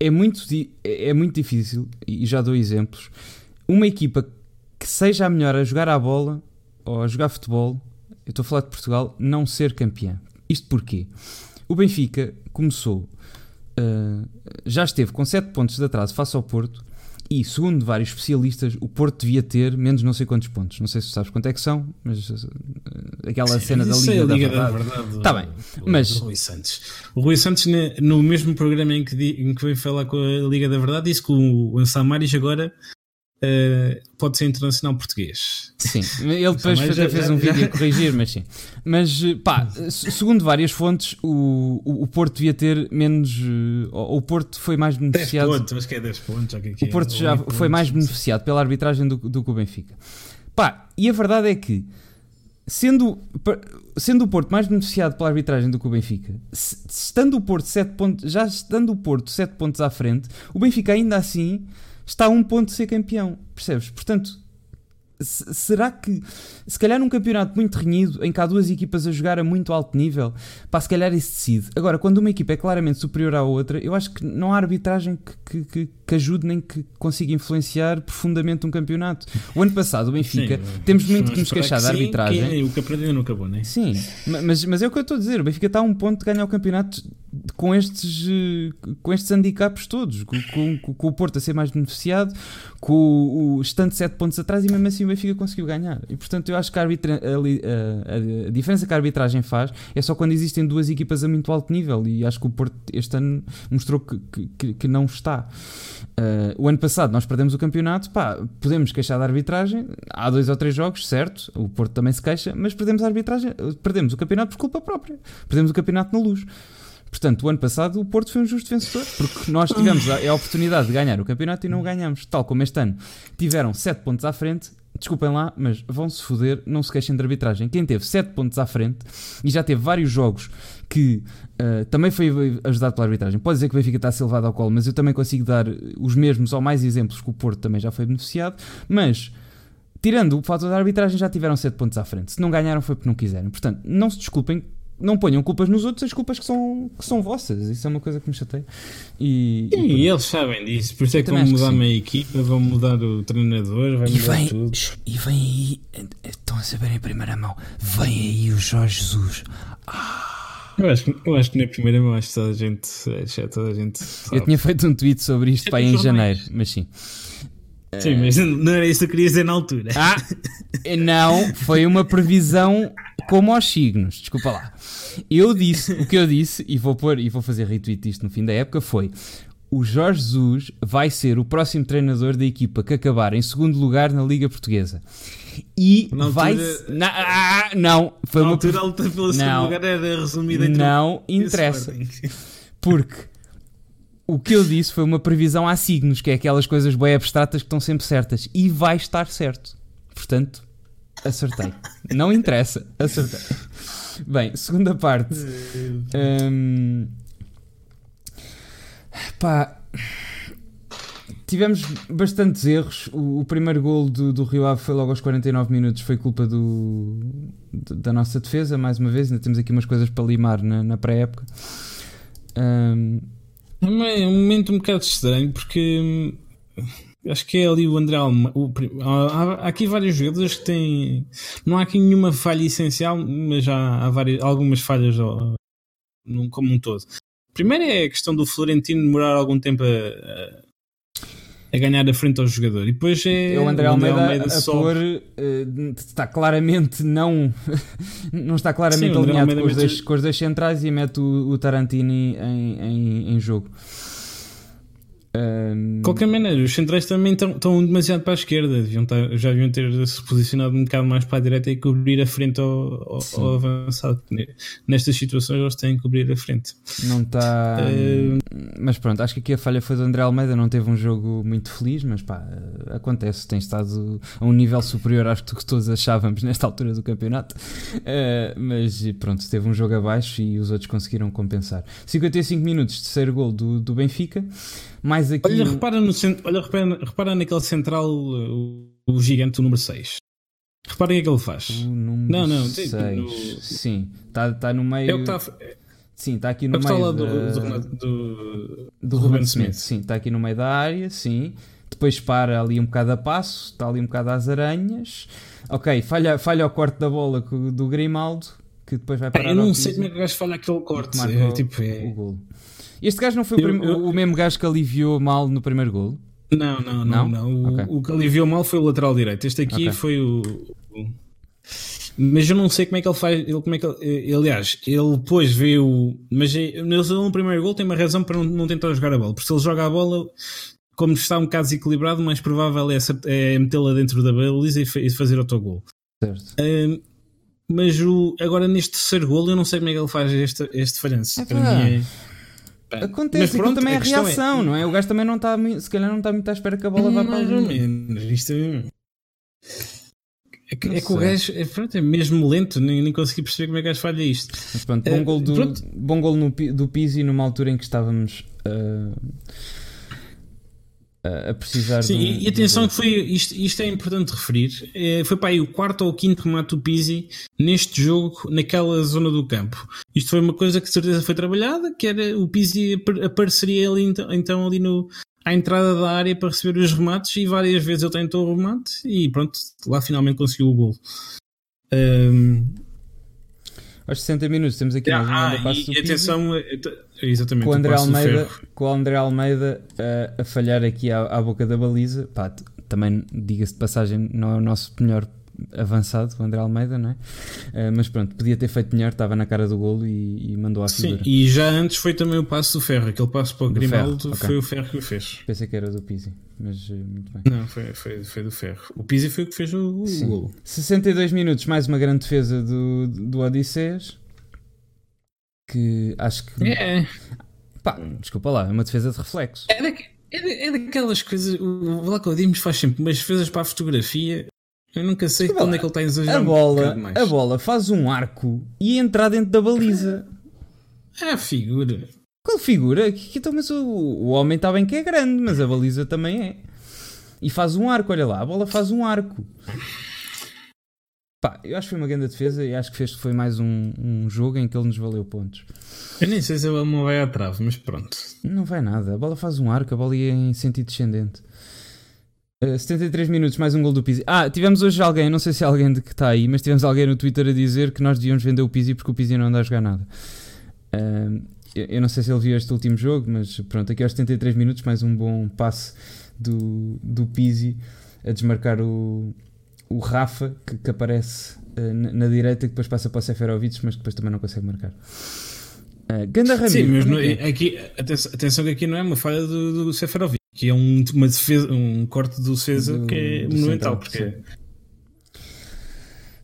é muito, é muito difícil, e já dou exemplos, uma equipa que seja a melhor a jogar à bola ou a jogar futebol, eu estou a falar de Portugal, não ser campeã. Isto porquê? O Benfica começou, uh, já esteve com 7 pontos de atraso face ao Porto e, segundo vários especialistas, o Porto devia ter menos não sei quantos pontos. Não sei se sabes quanto é que são, mas uh, aquela cena da Liga, da, Liga da Verdade. Está bem, mas... O Rui Santos. O Rui Santos, no mesmo programa em que, em que veio falar com a Liga da Verdade, disse que o Ansamaris agora Uh, pode ser internacional português. Sim, ele depois fez, já, fez um já, vídeo a corrigir, mas sim. Mas pá, segundo várias fontes, o, o, Porto devia ter menos. O, o Porto foi mais beneficiado. 10 pontos, mas que é 10 pontos. Que que o Porto é, já foi pontos, mais beneficiado pela arbitragem do, do que o Benfica. Pá, e a verdade é que, sendo, sendo o Porto mais beneficiado pela arbitragem do que o Benfica, estando o Porto 7 pontos, já estando o Porto 7 pontos à frente, o Benfica ainda assim está a um ponto de ser campeão, percebes? Portanto, será que, se calhar num campeonato muito renhido, em que há duas equipas a jogar a muito alto nível, pá, se calhar isso decide. Agora, quando uma equipa é claramente superior à outra, eu acho que não há arbitragem que, que, que ajude nem que consiga influenciar profundamente um campeonato. O ano passado, o Benfica, sim, temos muito que nos queixar da arbitragem. Sim, o campeonato não acabou, não é? Sim, mas, mas é o que eu estou a dizer. O Benfica está a um ponto de ganhar o campeonato com estes, com estes handicaps todos, com, com, com o Porto a ser mais beneficiado, com o, o estando 7 pontos atrás e mesmo assim o Benfica conseguiu ganhar. E portanto eu acho que a, arbitra, a, a, a, diferença que a arbitragem faz é só quando existem duas equipas a muito alto nível e acho que o Porto este ano mostrou que, que, que não está. Uh, o ano passado nós perdemos o campeonato, pá, podemos queixar da arbitragem, há dois ou três jogos, certo, o Porto também se queixa, mas perdemos a arbitragem, perdemos o campeonato por culpa própria, perdemos o campeonato na luz. Portanto, o ano passado o Porto foi um justo vencedor, porque nós tivemos a, a oportunidade de ganhar o campeonato e não o ganhamos. Tal como este ano tiveram 7 pontos à frente, desculpem lá, mas vão-se foder, não se queixem de arbitragem. Quem teve 7 pontos à frente e já teve vários jogos que uh, também foi ajudado pela arbitragem. Pode dizer que o Benfica está levado ao colo, mas eu também consigo dar os mesmos ou mais exemplos que o Porto também já foi beneficiado. Mas, tirando o fator da arbitragem, já tiveram 7 pontos à frente. Se não ganharam foi porque não quiseram. Portanto, não se desculpem não ponham culpas nos outros, as culpas que são, que são vossas. Isso é uma coisa que me chateia. E, sim, e eles sabem disso. Por isso é que vão mudar a minha equipa, vão mudar o treinador, vai e mudar vem, tudo. E vem aí, estão a saber em primeira mão, vem aí o Jorge Jesus. Ah. Eu acho, que, eu acho que na primeira mão acho que toda a gente, já toda a gente sabe. Eu tinha feito um tweet sobre isto é para em janeiro, mas sim. Sim, mas não era isso que eu queria dizer na altura. Ah, não, foi uma previsão como aos signos, desculpa lá. Eu disse, o que eu disse, e vou pôr e vou fazer retweet disto no fim da época, foi o Jorge Jesus vai ser o próximo treinador da equipa que acabar em segundo lugar na Liga Portuguesa. E altura, vai. Na, ah, não, foi na uma. altura a luta pelo segundo lugar era resumida entre Não interessa. Porque o que eu disse foi uma previsão a signos, que é aquelas coisas bem abstratas que estão sempre certas. E vai estar certo. Portanto, acertei. Não interessa, acertei. Bem, segunda parte. Um, pá. Tivemos bastantes erros. O, o primeiro gol do, do, Rio Ave foi logo aos 49 minutos. Foi culpa do, da nossa defesa, mais uma vez. Ainda temos aqui umas coisas para limar na, na pré-época. Um, é um momento um bocado estranho porque hum, acho que é ali o André o, há, aqui vários jogadores que têm. Não há aqui nenhuma falha essencial, mas há, há várias, algumas falhas como um todo. Primeiro é a questão do Florentino demorar algum tempo a, a ganhar a frente ao jogador. E depois é, o André Almeida, Almeida a pôr, uh, está claramente não (laughs) não está claramente Sim, alinhado com os, dois, com os dois centrais e mete o, o Tarantini em, em, em jogo. De qualquer maneira, os centrais também estão, demasiado para a esquerda, deviam estar, já deviam ter se posicionado um bocado mais para a direita e cobrir a frente ao, ao, ao avançado. Nestas situações eles têm que cobrir a frente. Não está. Uh... Mas pronto, acho que aqui a falha foi do André Almeida, não teve um jogo muito feliz, mas pá, acontece, tem estado a um nível superior às que todos achávamos nesta altura do campeonato. Uh, mas pronto, teve um jogo abaixo e os outros conseguiram compensar. 55 minutos, terceiro gol do, do Benfica. Mais aqui. Olha, repara, no, olha repara, repara naquele central, o, o gigante, o número 6. Reparem o que é ele faz. Não, não, 6. No... Sim, está tá no meio. É o que está. Sim, está aqui no é meio. Está lá do, do, do, do Ruben Smith. Smith. Sim, está aqui no meio da área, sim. Depois para ali um bocado a passo, está ali um bocado às aranhas. Ok, falha, falha o corte da bola do Grimaldo, que depois vai parar. Eu não sei como é que o gajo falha aquele corte. É, tipo, é... o golo. Este gajo não foi eu, o, eu, o, mesmo gajo que aliviou mal no primeiro golo? Não, não, não. não? não. Okay. O, o, que aliviou mal foi o lateral direito. Este aqui okay. foi o, o, Mas eu não sei como é que ele faz. Ele, como é que ele, aliás, ele depois veio. Mas ele no primeiro gol tem uma razão para não, não tentar jogar a bola. Porque se ele joga a bola, como está um bocado desequilibrado, o mais provável é, é metê-la dentro da baliza e, fazer autogol. Certo. Uh, mas o, agora neste terceiro gol eu não sei como é que ele faz este, este falhanço. É, Para mim é. Acontece, mas pronto, também é a reação, é... não é? O gajo também não está, se calhar não está muito à espera que a bola vá para ali. Isto é... É que, é que o gajo é, pronto, é mesmo lento, nem, nem consegui perceber como é que o gajo falha isto. Mas pronto, bom uh, gol, do, bom gol no, do Pizzi numa altura em que estávamos. Uh, a precisar Sim, de um, e atenção que foi isto, isto é importante referir. É, foi para aí o quarto ou o quinto remate do Pizzi neste jogo, naquela zona do campo. Isto foi uma coisa que de certeza foi trabalhada, que era o Pizzi apareceria ali então, então ali no, à entrada da área para receber os remates e várias vezes ele tentou o remate e pronto, lá finalmente conseguiu o gol. Um, aos 60 minutos temos aqui ah, mais uma ah, e, e atenção, eh, exatamente, com o André Almeida, com André Almeida uh, a falhar aqui à, à boca da baliza. Pá, também, diga-se de passagem, não é o nosso melhor avançado, o André Almeida, não é? Uh, mas pronto, podia ter feito melhor, estava na cara do golo e, e mandou à figura. Sim, e já antes foi também o passo do Ferro, aquele passo para o Grimaldo okay. foi o Ferro que o fez. Pensei que era do Pizzi, mas uh, muito bem. Não, foi, foi, foi do Ferro. O Pizzi foi o que fez o, o golo. 62 minutos, mais uma grande defesa do, do Odisseias, que acho que... É. Pá, desculpa lá, é uma defesa de reflexo. É, é, da, é daquelas coisas, o Vlaco Dimos faz sempre umas defesas para a fotografia eu nunca sei Desculpa, onde é que ele está a exagerar. A bola, um a bola faz um arco e entra dentro da baliza. É a figura. Qual figura? Então, mas o, o homem está bem que é grande, mas a baliza também é. E faz um arco, olha lá, a bola faz um arco. Pá, eu acho que foi uma grande defesa e acho que fez foi mais um, um jogo em que ele nos valeu pontos. Eu nem sei se bola não vai à trave, mas pronto. Não vai nada, a bola faz um arco, a bola ia em sentido descendente. 73 eh, minutos, mais um gol do Pizzi. Ah, tivemos hoje alguém, não sei se é alguém de que está aí, mas tivemos alguém no Twitter a dizer que nós devíamos vender o Pizzi porque o Pizzi não anda a jogar nada. Uh, eu não sei se ele viu este último jogo, mas pronto, aqui aos 73 minutos, mais um bom passe do, do Pizzi a desmarcar o, o Rafa, que, que aparece uh, na, na, direita, que depois passa para o Seferovic, mas que depois também não consegue marcar. Uh, Ganda Ramiro. Sim, mas não, é? aqui, atenção, atenção que aqui não é uma falha do, do Seferovic que é um, uma defesa, um corte do César do, que é monumental. Porque...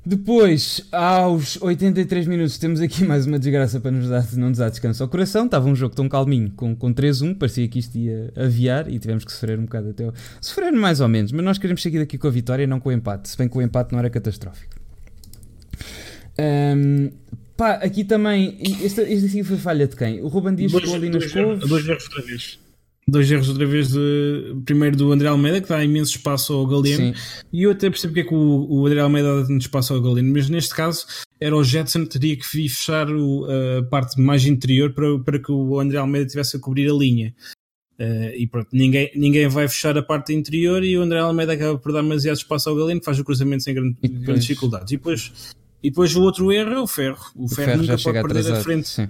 Depois, aos 83 minutos, temos aqui mais uma desgraça para nos dar, não nos dar descanso ao coração. Estava um jogo tão calminho, com, com 3-1, parecia que isto ia aviar e tivemos que sofrer um bocado até. Sofrer mais ou menos, mas nós queremos seguir daqui com a vitória, não com o empate, se bem que o empate não era catastrófico. Um, pá, aqui também, este, este aqui foi falha de quem? O Ruben Dias ficou ali nas couves. Dois erros outra vez dois erros outra vez de, primeiro do André Almeida que dá imenso espaço ao Galeno e eu até percebo que é que o, o André Almeida dá tanto espaço ao Galeno mas neste caso era o Jetson que teria que fechar o, a parte mais interior para, para que o André Almeida tivesse a cobrir a linha. Uh, e pronto, ninguém, ninguém vai fechar a parte interior e o André Almeida acaba por dar demasiado espaço ao Galeno que faz o cruzamento sem grande, depois, grandes dificuldades. E depois, e depois o outro erro é o Ferro. O, o Ferro, ferro nunca pode perder a frente. sim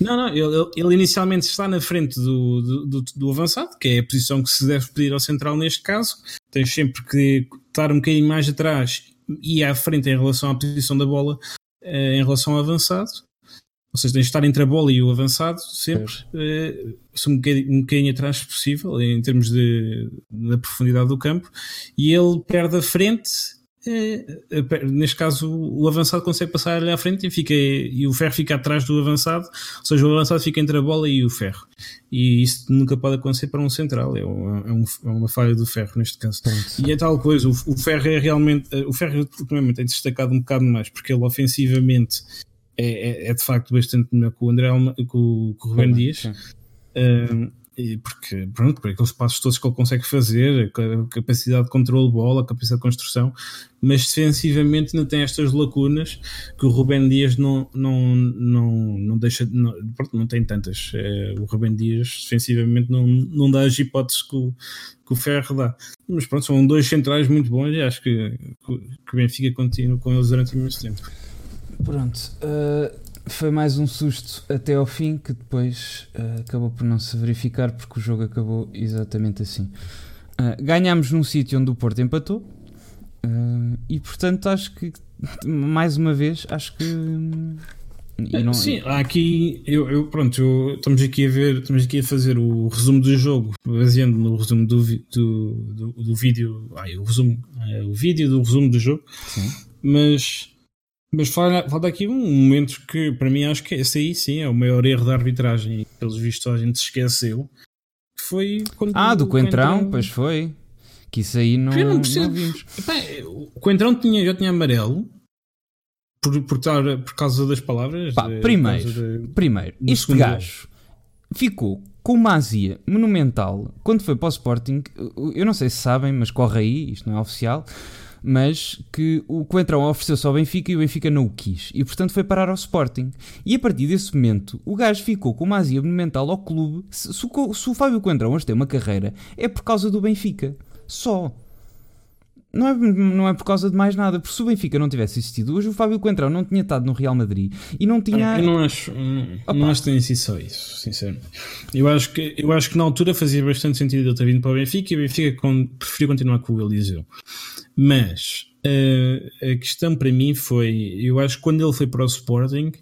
não, não, ele, ele, inicialmente está na frente do, do, do, do, avançado, que é a posição que se deve pedir ao central neste caso. Tens sempre que estar um bocadinho mais atrás e à frente em relação à posição da bola eh, em relação ao avançado. Ou seja, tens de estar entre a bola e o avançado sempre, eh, um, bocadinho, um bocadinho atrás possível, em termos de, da profundidade do campo, e ele perde a frente é, é, neste caso o avançado consegue passar ali à frente e, fica, e o ferro fica atrás do avançado, ou seja, o avançado fica entre a bola e o ferro. E isso nunca pode acontecer para um central, é uma, é, um, é uma falha do ferro neste caso. E é tal coisa, o, o, ferro é realmente, o ferro ultimamente é destacado um bocado mais, porque ele ofensivamente é, é, é de facto bastante melhor que o André Alma, que o, que o Rubén Dias. Porque, pronto, por aqueles passos todos que ele consegue fazer, a capacidade de controle de bola, a capacidade de construção, mas defensivamente não tem estas lacunas que o Rubem Dias não, não, não, não deixa, não, pronto, não tem tantas. É, o Rubem Dias defensivamente não, não dá as hipóteses que o, que o Ferro dá. Mas pronto, são dois centrais muito bons e acho que, que o Benfica continua com eles durante imenso tempo. Pronto. Uh foi mais um susto até ao fim que depois uh, acabou por não se verificar porque o jogo acabou exatamente assim. Uh, ganhámos num sítio onde o Porto empatou uh, e portanto acho que mais uma vez acho que Não... Sim, aqui, eu, eu pronto, eu, estamos aqui a ver, estamos aqui a fazer o resumo do jogo, baseando no resumo do, do, do, do vídeo, ai, o resumo, é, o vídeo do resumo do jogo, sim. mas, mas falta, aqui um momento que para mim acho que esse aí sim é o maior erro da arbitragem, pelos vistos a gente se esqueceu, que foi quando Ah, do Coentrão, pois foi. Que isso aí não, eu não. Epá, o Coentrão tinha, já tinha amarelo, por, por, por causa das palavras? Pá, primeiro, de, primeiro este gajo ficou com uma azia monumental quando foi para o Sporting. Eu não sei se sabem, mas corre aí, isto não é oficial. Mas que o Coentrão ofereceu-se ao Benfica e o Benfica não o quis. E portanto foi parar ao Sporting. E a partir desse momento, o gajo ficou com uma azia monumental ao clube. Se, se, o, se o Fábio Coentrão hoje tem uma carreira, é por causa do Benfica. Só. Não é, não é por causa de mais nada, porque se o Benfica não tivesse existido, hoje o Fábio Coentrão não tinha estado no Real Madrid e não tinha. Eu não acho, não, não acho que tenha sido só isso, sinceramente. Eu acho, que, eu acho que na altura fazia bastante sentido ele ter vindo para o Benfica e o Benfica preferiu continuar com o Eliseu. Mas uh, a questão para mim foi: eu acho que quando ele foi para o Sporting,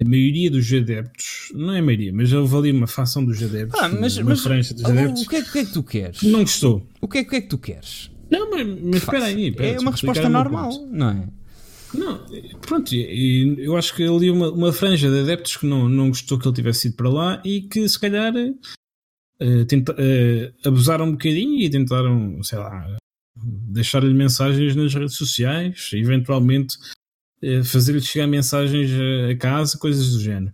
a maioria dos adeptos, não é a maioria, mas houve ali uma facção dos adeptos, ah, mas, uma mas, franja dos adeptos. O que, é, o que é que tu queres? Não gostou. O que é, o que, é que tu queres? Não, mas, mas espera aí. Espera, é uma resposta normal, não é? Não, pronto, eu acho que ali uma, uma franja de adeptos que não, não gostou que ele tivesse ido para lá e que se calhar uh, tenta, uh, abusaram um bocadinho e tentaram, sei lá, deixar-lhe mensagens nas redes sociais, eventualmente uh, fazer-lhe chegar mensagens a, casa, coisas do género.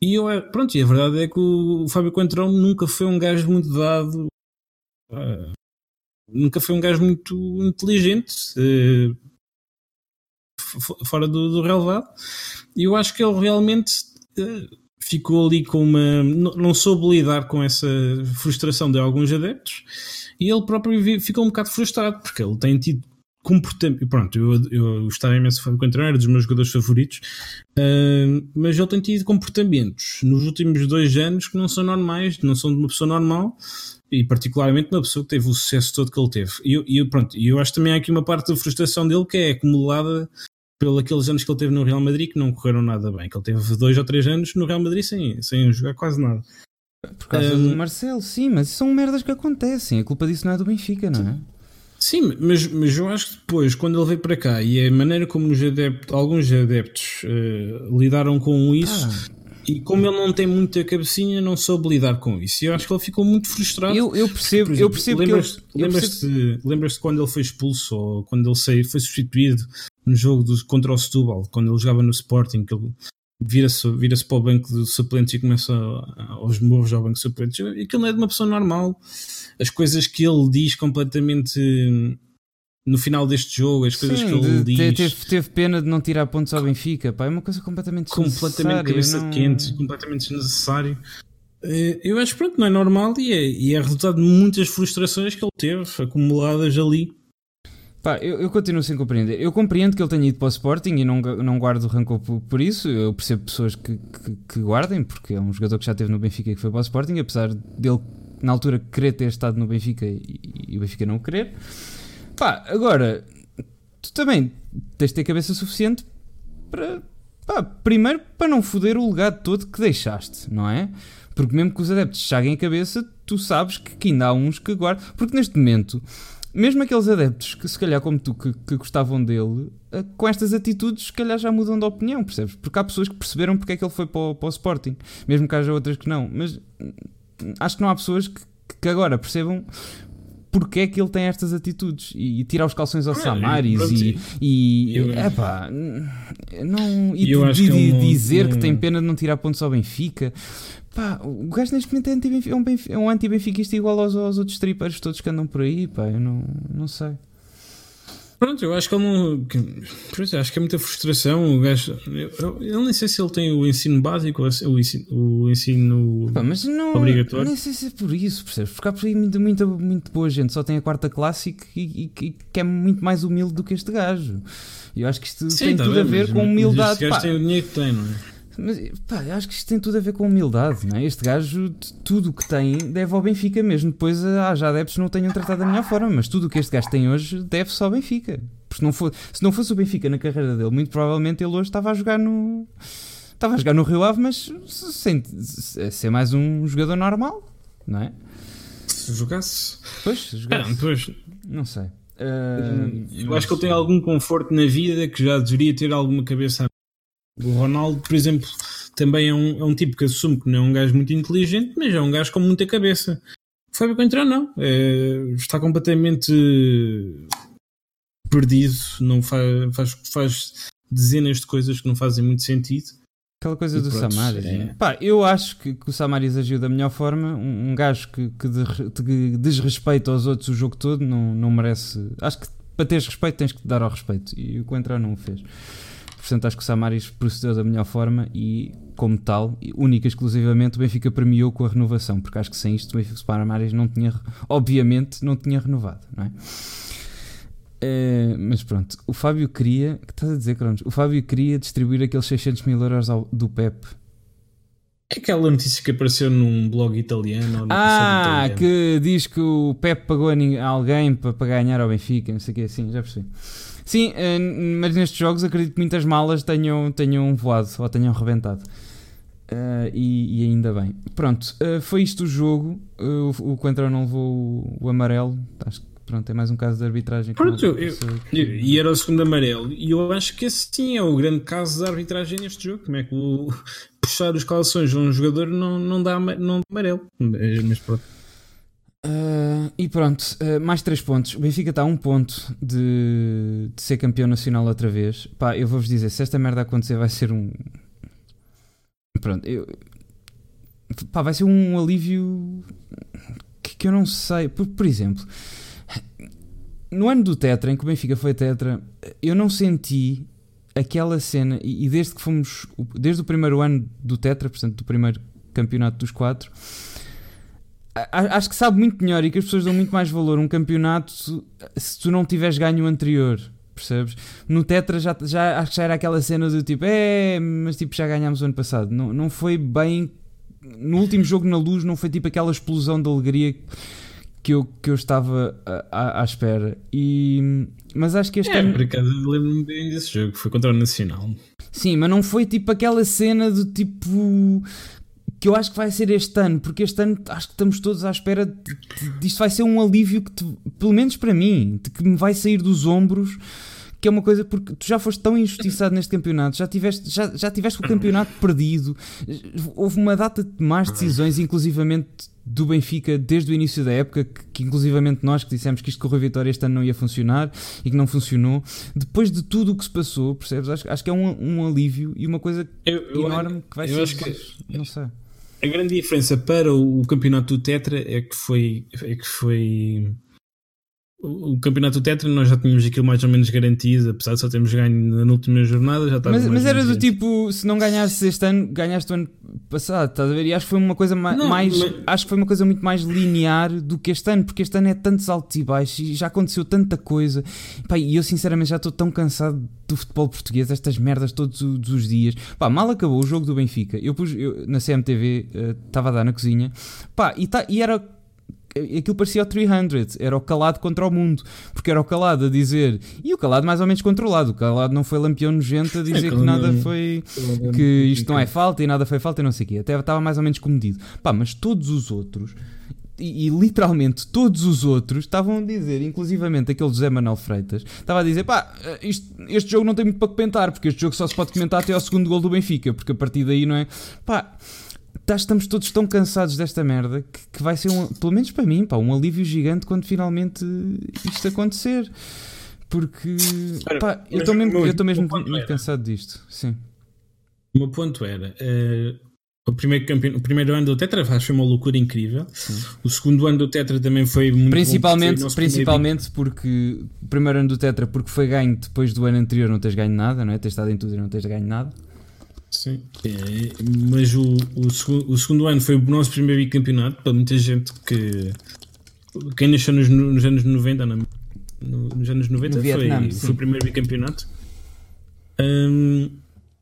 E eu, pronto, e a verdade é que o, Fábio Coentrão nunca foi um gajo muito dado nunca foi um gajo muito inteligente, uh, fora do, do relevado. E eu acho que ele realmente ficou ali com uma. Não soube lidar com essa frustração de alguns adeptos e ele próprio ficou um bocado frustrado porque ele tem tido comportamento. Pronto, eu, eu gostava imenso de encontrar, era dos meus jogadores favoritos, uh, mas ele tem tido comportamentos nos últimos dois anos que não são normais, não são de uma pessoa normal e particularmente uma pessoa que teve o sucesso todo que ele teve. E eu, eu, pronto, eu acho também há aqui uma parte da frustração dele que é acumulada pelos aqueles anos que ele teve no Real Madrid que não correram nada bem. Que ele teve dois ou três anos no Real Madrid sem, sem jogar quase nada. Por causa um, do Marcelo, sim, mas são merdas que acontecem. A culpa disso não é do Benfica, não é? Sim, mas, mas eu acho que depois, quando ele veio para cá e a maneira como os adeptos, alguns adeptos uh, lidaram com isso, ah e como ele não tem muita cabecinha, não soube lidar com isso. E eu acho que ele ficou muito frustrado. Eu, eu percebo, exemplo, eu percebo lembras, que Lembras-te percebo... lembras quando ele foi expulso ou quando ele saiu, foi substituído no jogo do, contra o Setúbal, quando ele jogava no Sporting, que ele vira-se vira para o banco de suplentes e começa aos morros ao banco de suplentes. Aquilo não é de uma pessoa normal. As coisas que ele diz completamente no final deste jogo, as coisas Sim, que ele de, diz. Teve, teve, pena de não tirar pontos ao Benfica, pá, é uma coisa completamente Completamente cabeça não... quente, completamente desnecessário. Eh, eu acho que pronto, não é normal e é, e é resultado de muitas frustrações que ele teve acumuladas ali. Pá, eu, eu, continuo sem compreender. Eu compreendo que ele tenha ido para o Sporting e não, não guardo rancor por, por isso. Eu percebo pessoas que, que, que, guardem, porque é um jogador que já esteve no Benfica e que foi para o Sporting, apesar dele, na altura, querer ter estado no Benfica e, e o Benfica não querer. Pá, agora, tu também tens de ter cabeça suficiente para. Pá, primeiro para não foder o legado todo que deixaste, não é? Porque mesmo que os adeptos chaguem a cabeça, tu sabes que, que ainda há uns que guardam. Porque neste momento, mesmo aqueles adeptos que, se calhar, como tu, que, que gostavam dele, eh, com estas atitudes, se calhar já mudam de opinião, percebes? Porque há pessoas que perceberam porque é que ele foi para o, para o Sporting, mesmo que haja outras que não. Mas hum, acho que não há pessoas que, que agora percebam porque é que ele tem estas atitudes e, e tirar os calções ao Samaris e, e, eu, epá, não, e de, de, de é dizer que tem pena de não tirar pontos ao Benfica. Pá, o gajo neste momento é, anti é um, é um anti-benfiquista igual aos, aos outros tripeiros todos que andam por aí, pá, eu não, não sei. Pronto, eu acho que ele não. Que, acho que é muita frustração. O gajo. Eu, eu, nem sei se ele tem o ensino básico ou o ensino, o ensino Pá, mas não, obrigatório. Nem sei se é por isso, percebes? Porque há por aí muita, muita, muito boa gente, só tem a quarta classe e, e, e, que é muito mais humilde do que este gajo. Eu acho que isto Sim, tem tá tudo bem, a ver com humildade. Este gajo tem o dinheiro que tem, não é? Mas pá, acho que isto tem tudo a ver com humildade, não é? Este gajo, tudo o que tem, deve ao Benfica mesmo. Depois ah, já adeptos não tenham tratado da melhor forma, mas tudo o que este gajo tem hoje deve-se ao Benfica. Porque se não, for, se não fosse o Benfica na carreira dele, muito provavelmente ele hoje estava a jogar no. estava a jogar no Rio Ave, mas sem, ser mais um jogador normal, não é? Se jogasse. Pois, se jogasse. Ah, pois. Não sei. Uh, eu acho que ele tem algum conforto na vida que já deveria ter alguma cabeça. O Ronaldo, por exemplo, também é um, é um tipo que assume que não é um gajo muito inteligente, mas é um gajo com muita cabeça. O Fábio Coentrão não. É, está completamente perdido, não faz, faz, faz dezenas de coisas que não fazem muito sentido. Aquela coisa e do pronto, Samaris. É... Né? Pá, eu acho que, que, o Samaris agiu da melhor forma. Um, um gajo que, que, de, que desrespeita aos outros o jogo todo não, não merece. Acho que para teres respeito tens que te dar ao respeito. E o Coentrão não o fez. Portanto, acho que o Samaris procedeu da melhor forma e, como tal, única e exclusivamente, o Benfica premiou com a renovação. Porque acho que sem isto o Benfica Samaris não tinha, obviamente, não tinha renovado, não é? É, mas pronto, o Fábio queria. que estás a dizer, Cronos? O Fábio queria distribuir aqueles 600 mil euros ao, do PEP. É aquela notícia que apareceu num blog italiano. ah, italiano. que diz que o Pep pagou a alguém para, para ganhar ao Benfica, não sei o que assim, já percebi. Sim, eh, mas nestes jogos acredito que muitas malas tenham, tenham voado ou tenham rebentado. Uh, e, e, ainda bem. Pronto, uh, foi isto o jogo. Uh, o, o Coentrão não levou o, o amarelo. Acho que Pronto, é mais um caso de arbitragem. Pronto, eu, eu, e era o segundo amarelo. E eu acho que esse sim é o grande caso de arbitragem neste jogo. Como é que o, (laughs) puxar os calções a um jogador não, não dá não amarelo? Mas pronto. Uh, e pronto, uh, mais 3 pontos. O Benfica está a um ponto de, de ser campeão nacional outra vez. Pá, eu vou-vos dizer: se esta merda acontecer, vai ser um. Pronto, eu. Pá, vai ser um alívio que, que eu não sei. Por, por exemplo, no ano do Tetra, em que o Benfica foi Tetra, eu não senti aquela cena, e, desde que fomos, desde o primeiro ano do Tetra, portanto, do primeiro campeonato dos quatro, acho que sabe muito melhor e que as pessoas dão muito mais valor a um campeonato se tu não tiveres ganho o anterior. Percebes? No Tetra já, já, acho que já era aquela cena do tipo, é, mas tipo já ganhámos o ano passado. Não, não foi bem. No último jogo na luz, não foi tipo aquela explosão de alegria que eu, que eu estava à, à espera. E, mas acho que este é, ano. Por acaso lembro-me bem desse jogo, foi contra o Nacional. Sim, mas não foi tipo aquela cena do tipo. Que eu acho que vai ser este ano, porque este ano acho que estamos todos à espera de, de, disto vai ser um alívio que, te, pelo menos para mim, de que me vai sair dos ombros que é uma coisa porque tu já foste tão injustiçado neste campeonato, já tiveste, já, já tiveste o campeonato perdido, houve uma data de más decisões, inclusivamente do Benfica desde o início da época, que, que inclusivamente nós que dissemos que isto com o Rui Vitória este ano não ia funcionar e que não funcionou, depois de tudo o que se passou, percebes? Acho, acho que é um, um alívio e uma coisa eu, eu, enorme que vai ser. Acho que, não sei. A grande diferença para o campeonato do Tetra é que foi, é que foi o, campeonato Tetra nós já tínhamos aquilo mais ou menos garantido, apesar de só termos ganho na última jornada, já estava Mas, mas era do tipo, se não ganhasses este ano, ganhaste o ano passado, estás a ver? E acho que foi uma coisa ma não, mais mas... acho que foi uma coisa muito mais linear do que este ano, porque este ano é tantos altos e baixos e já aconteceu tanta coisa. Pá, e eu sinceramente já estou tão cansado do futebol português, estas merdas todos os dias. Pá, mal acabou o jogo do Benfica. Eu pus eu, na CMTV, eh, estava uh, a dar na cozinha, pá, e, tá, e era aquilo parecia o 300, era o calado contra o mundo, porque era o calado a dizer, e o calado mais ou menos controlado, o calado não foi lampião nojento a dizer (laughs) que nada foi, que isto não é falta e nada foi falta e não sei o quê, até estava mais ou menos comedido. Pá, mas todos os outros, e, e, literalmente todos os outros estavam a dizer, inclusivamente aquele José Manuel Freitas, estava a dizer: pá, isto, este jogo não tem muito para comentar, porque este jogo só se pode comentar até ao segundo gol do Benfica, porque a partir daí não é. pá estamos todos tão cansados desta merda que, que, vai ser, um, pelo menos para mim, pá, um alívio gigante quando finalmente isto acontecer. Porque pá, eu estou mesmo, eu mesmo muito, cansado disto. Sim. O meu ponto era. Uh, o primeiro, campeão, o primeiro ano do Tetra foi uma loucura incrível. Sim. O segundo ano do Tetra também foi muito Principalmente, bom, principalmente porque o primeiro ano do Tetra porque foi ganho depois do ano anterior não tens ganho nada, não é? Tens estado em tudo e não tens ganho nada. Sim, é, mas o, o, o, segundo ano foi o nosso primeiro bicampeonato para muita gente que quem nasceu nos, nos anos 90, não, nos anos 90 no foi, Vietnã, foi o primeiro bicampeonato. Um,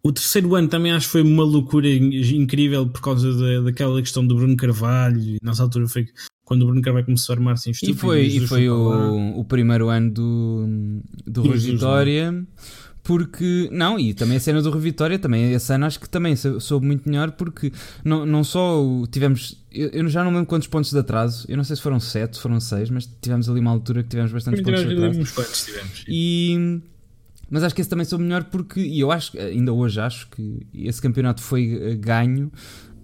o terceiro ano também acho que foi uma loucura incrível por causa da, daquela questão do Bruno Carvalho. Nessa altura foi quando o Bruno Carvalho começou a armar-se em estúpido. E foi, e foi o, o primeiro ano do, do Rui Vitória porque, não, e também a cena do Revitória, também a cena acho que também soube muito melhor, porque não, não só tivemos, eu, eu, já não lembro quantos pontos de atraso, eu não sei se foram 7, foram 6, mas tivemos ali uma altura que tivemos bastante pontos de atraso. Uns quantos tivemos. E, mas acho que esse também soube melhor porque, e eu acho, ainda hoje acho que esse campeonato foi eh, ganho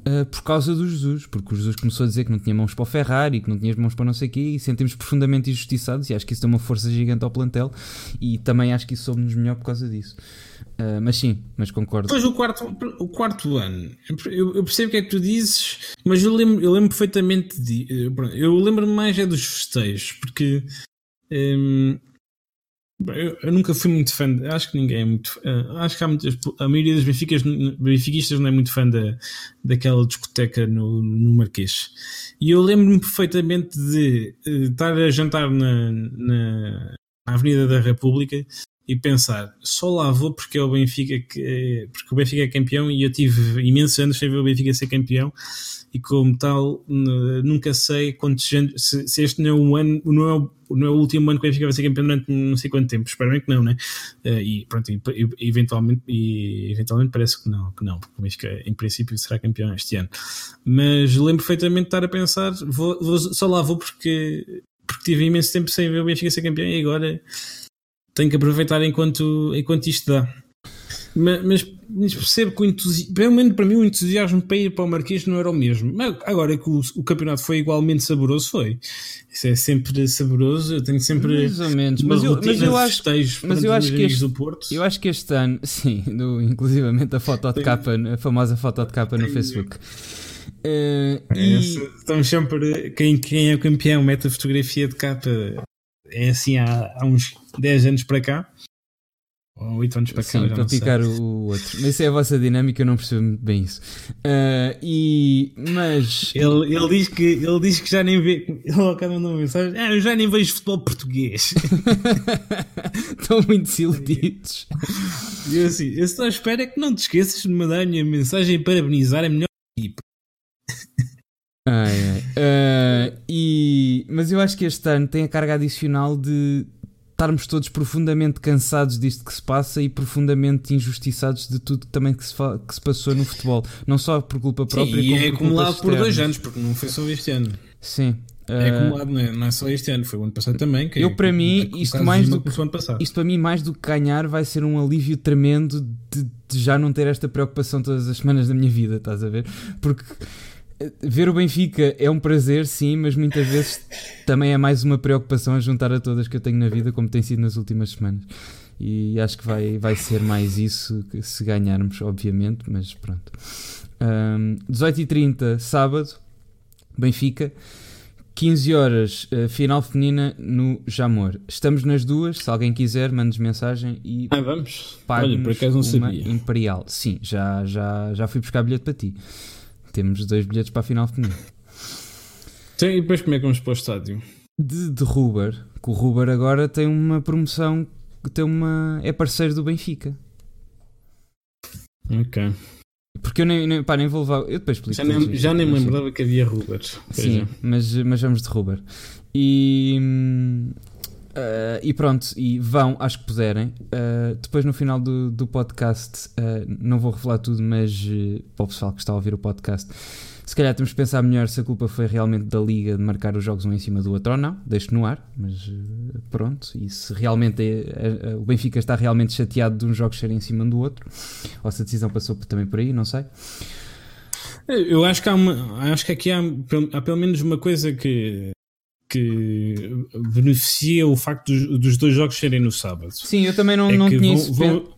uh, por causa do Jesus, porque o Jesus começou a dizer que não tinha mãos para o Ferrari, que não tinha mãos para não sei o quê, e sentimos profundamente injustiçados, e acho que isso deu uma força gigante ao plantel, e também acho que isso soube-nos melhor por causa disso. Uh, mas sim, mas concordo. Depois o quarto, o quarto ano, eu, eu, percebo o que é que tu dizes, mas eu lembro, eu lembro perfeitamente de. Eu lembro-me mais é dos festejos, porque. Um, eu, eu, nunca fui muito fã, de, acho que ninguém é muito uh, acho que há muitas, a maioria dos benfiquistas não é muito fã da, daquela discoteca no, no Marquês. E eu lembro-me perfeitamente de uh, estar a jantar na, na Avenida da República e pensar, só lá vou porque é o Benfica que, porque o Benfica é campeão e eu tive imensos anos sem ver o Benfica ser campeão e como tal nunca sei quantos anos, se, se, este não é um ano, não é, o, não é o último ano que o Benfica vai ser campeão durante não sei quanto tempo, espero bem que não, né? Uh, e pronto, eventualmente, e, eventualmente parece que não, que não, porque o Benfica em princípio será campeão este ano. Mas lembro perfeitamente de estar a pensar, vou, vou, só lá vou porque, porque tive imenso tempo sem ver o Benfica ser campeão e agora tenho que aproveitar enquanto, enquanto isto dá. Mas, mas percebo que o entusiasmo, pelo menos para mim, o entusiasmo para ir para o Marquês não era o mesmo. Mas agora que o, o, campeonato foi igualmente saboroso, foi. Isso é sempre saboroso. Eu tenho sempre. Mais ou menos. Mas eu, mas eu acho, mas eu acho que este, eu acho que este ano, (laughs) sim, do, inclusivamente a foto de capa, a famosa foto de capa no Facebook. Uh, e... Estamos sempre. Quem, quem é o campeão mete a fotografia de capa. É assim há, há uns 10 anos para cá. Ou 8 anos para cá. Sim, para picar sei. o outro. Mas isso é a vossa dinâmica, eu não percebo muito bem isso. Uh, e, mas. Ele, ele, diz que, ele diz que já nem vê. Ele acaba mandar uma mensagem. Ah, eu já nem vejo futebol português. (laughs) Estão muito iludidos. E eu assim, eu só espero é que não te esqueças de mandar a minha mensagem parabenizar a melhor equipa. Ai, ai. Uh, e, mas eu acho que este ano tem a carga adicional de estarmos todos profundamente cansados disto que se passa e profundamente injustiçados de tudo também que se, que se passou no futebol. Não só por culpa própria, Sim, e é acumulado por dois anos, porque não foi só este ano. Sim. É uh, acumulado, não é, não é só este ano, foi o ano passado também. eu, é, para mim, isto, mais do que, isto para mim, mais do que ganhar, vai ser um alívio tremendo de, de já não ter esta preocupação todas as semanas da minha vida, estás a ver? Porque ver o Benfica é um prazer, sim, mas muitas vezes também é mais uma preocupação a juntar a todas que eu tenho na vida, como tem sido nas últimas semanas. E acho que vai, vai ser mais isso se ganharmos, obviamente, mas pronto. Um, 18h30, sábado, Benfica. 15 horas, uh, final feminina no Jamor. Estamos nas duas, se alguém quiser, mande mensagem e ah, vamos. Olha, por acaso não sabia. Imperial. Sim, já, já, já fui buscar bilhete para ti temos dois bilhetes para a final feminina. Então, e depois como é que vamos para o estádio? De, de Ruber, que o Ruber agora tem uma promoção, tem uma, é parceiro do Benfica. Ok. Porque eu nem, nem, pá, nem vou levar. Eu depois explico. Já nem, já nem me lembrava que havia Ruber. Sim, mas, mas vamos de Ruber. E. Uh, e pronto, e vão às que puderem. Uh, depois no final do, do podcast, uh, não vou revelar tudo, mas para o pessoal que está a ouvir o podcast, se calhar temos que pensar melhor se a culpa foi realmente da Liga de marcar os jogos um em cima do outro ou não. Deixo no ar, mas pronto. E se realmente é, é, o Benfica está realmente chateado de uns jogos serem em cima do outro, ou se a decisão passou também por aí, não sei. Eu acho que há uma, acho que aqui há, há pelo menos uma coisa que que beneficia o facto dos, dos, dois jogos serem no sábado. Sim, eu também não, é não tinha vão, isso. Vão,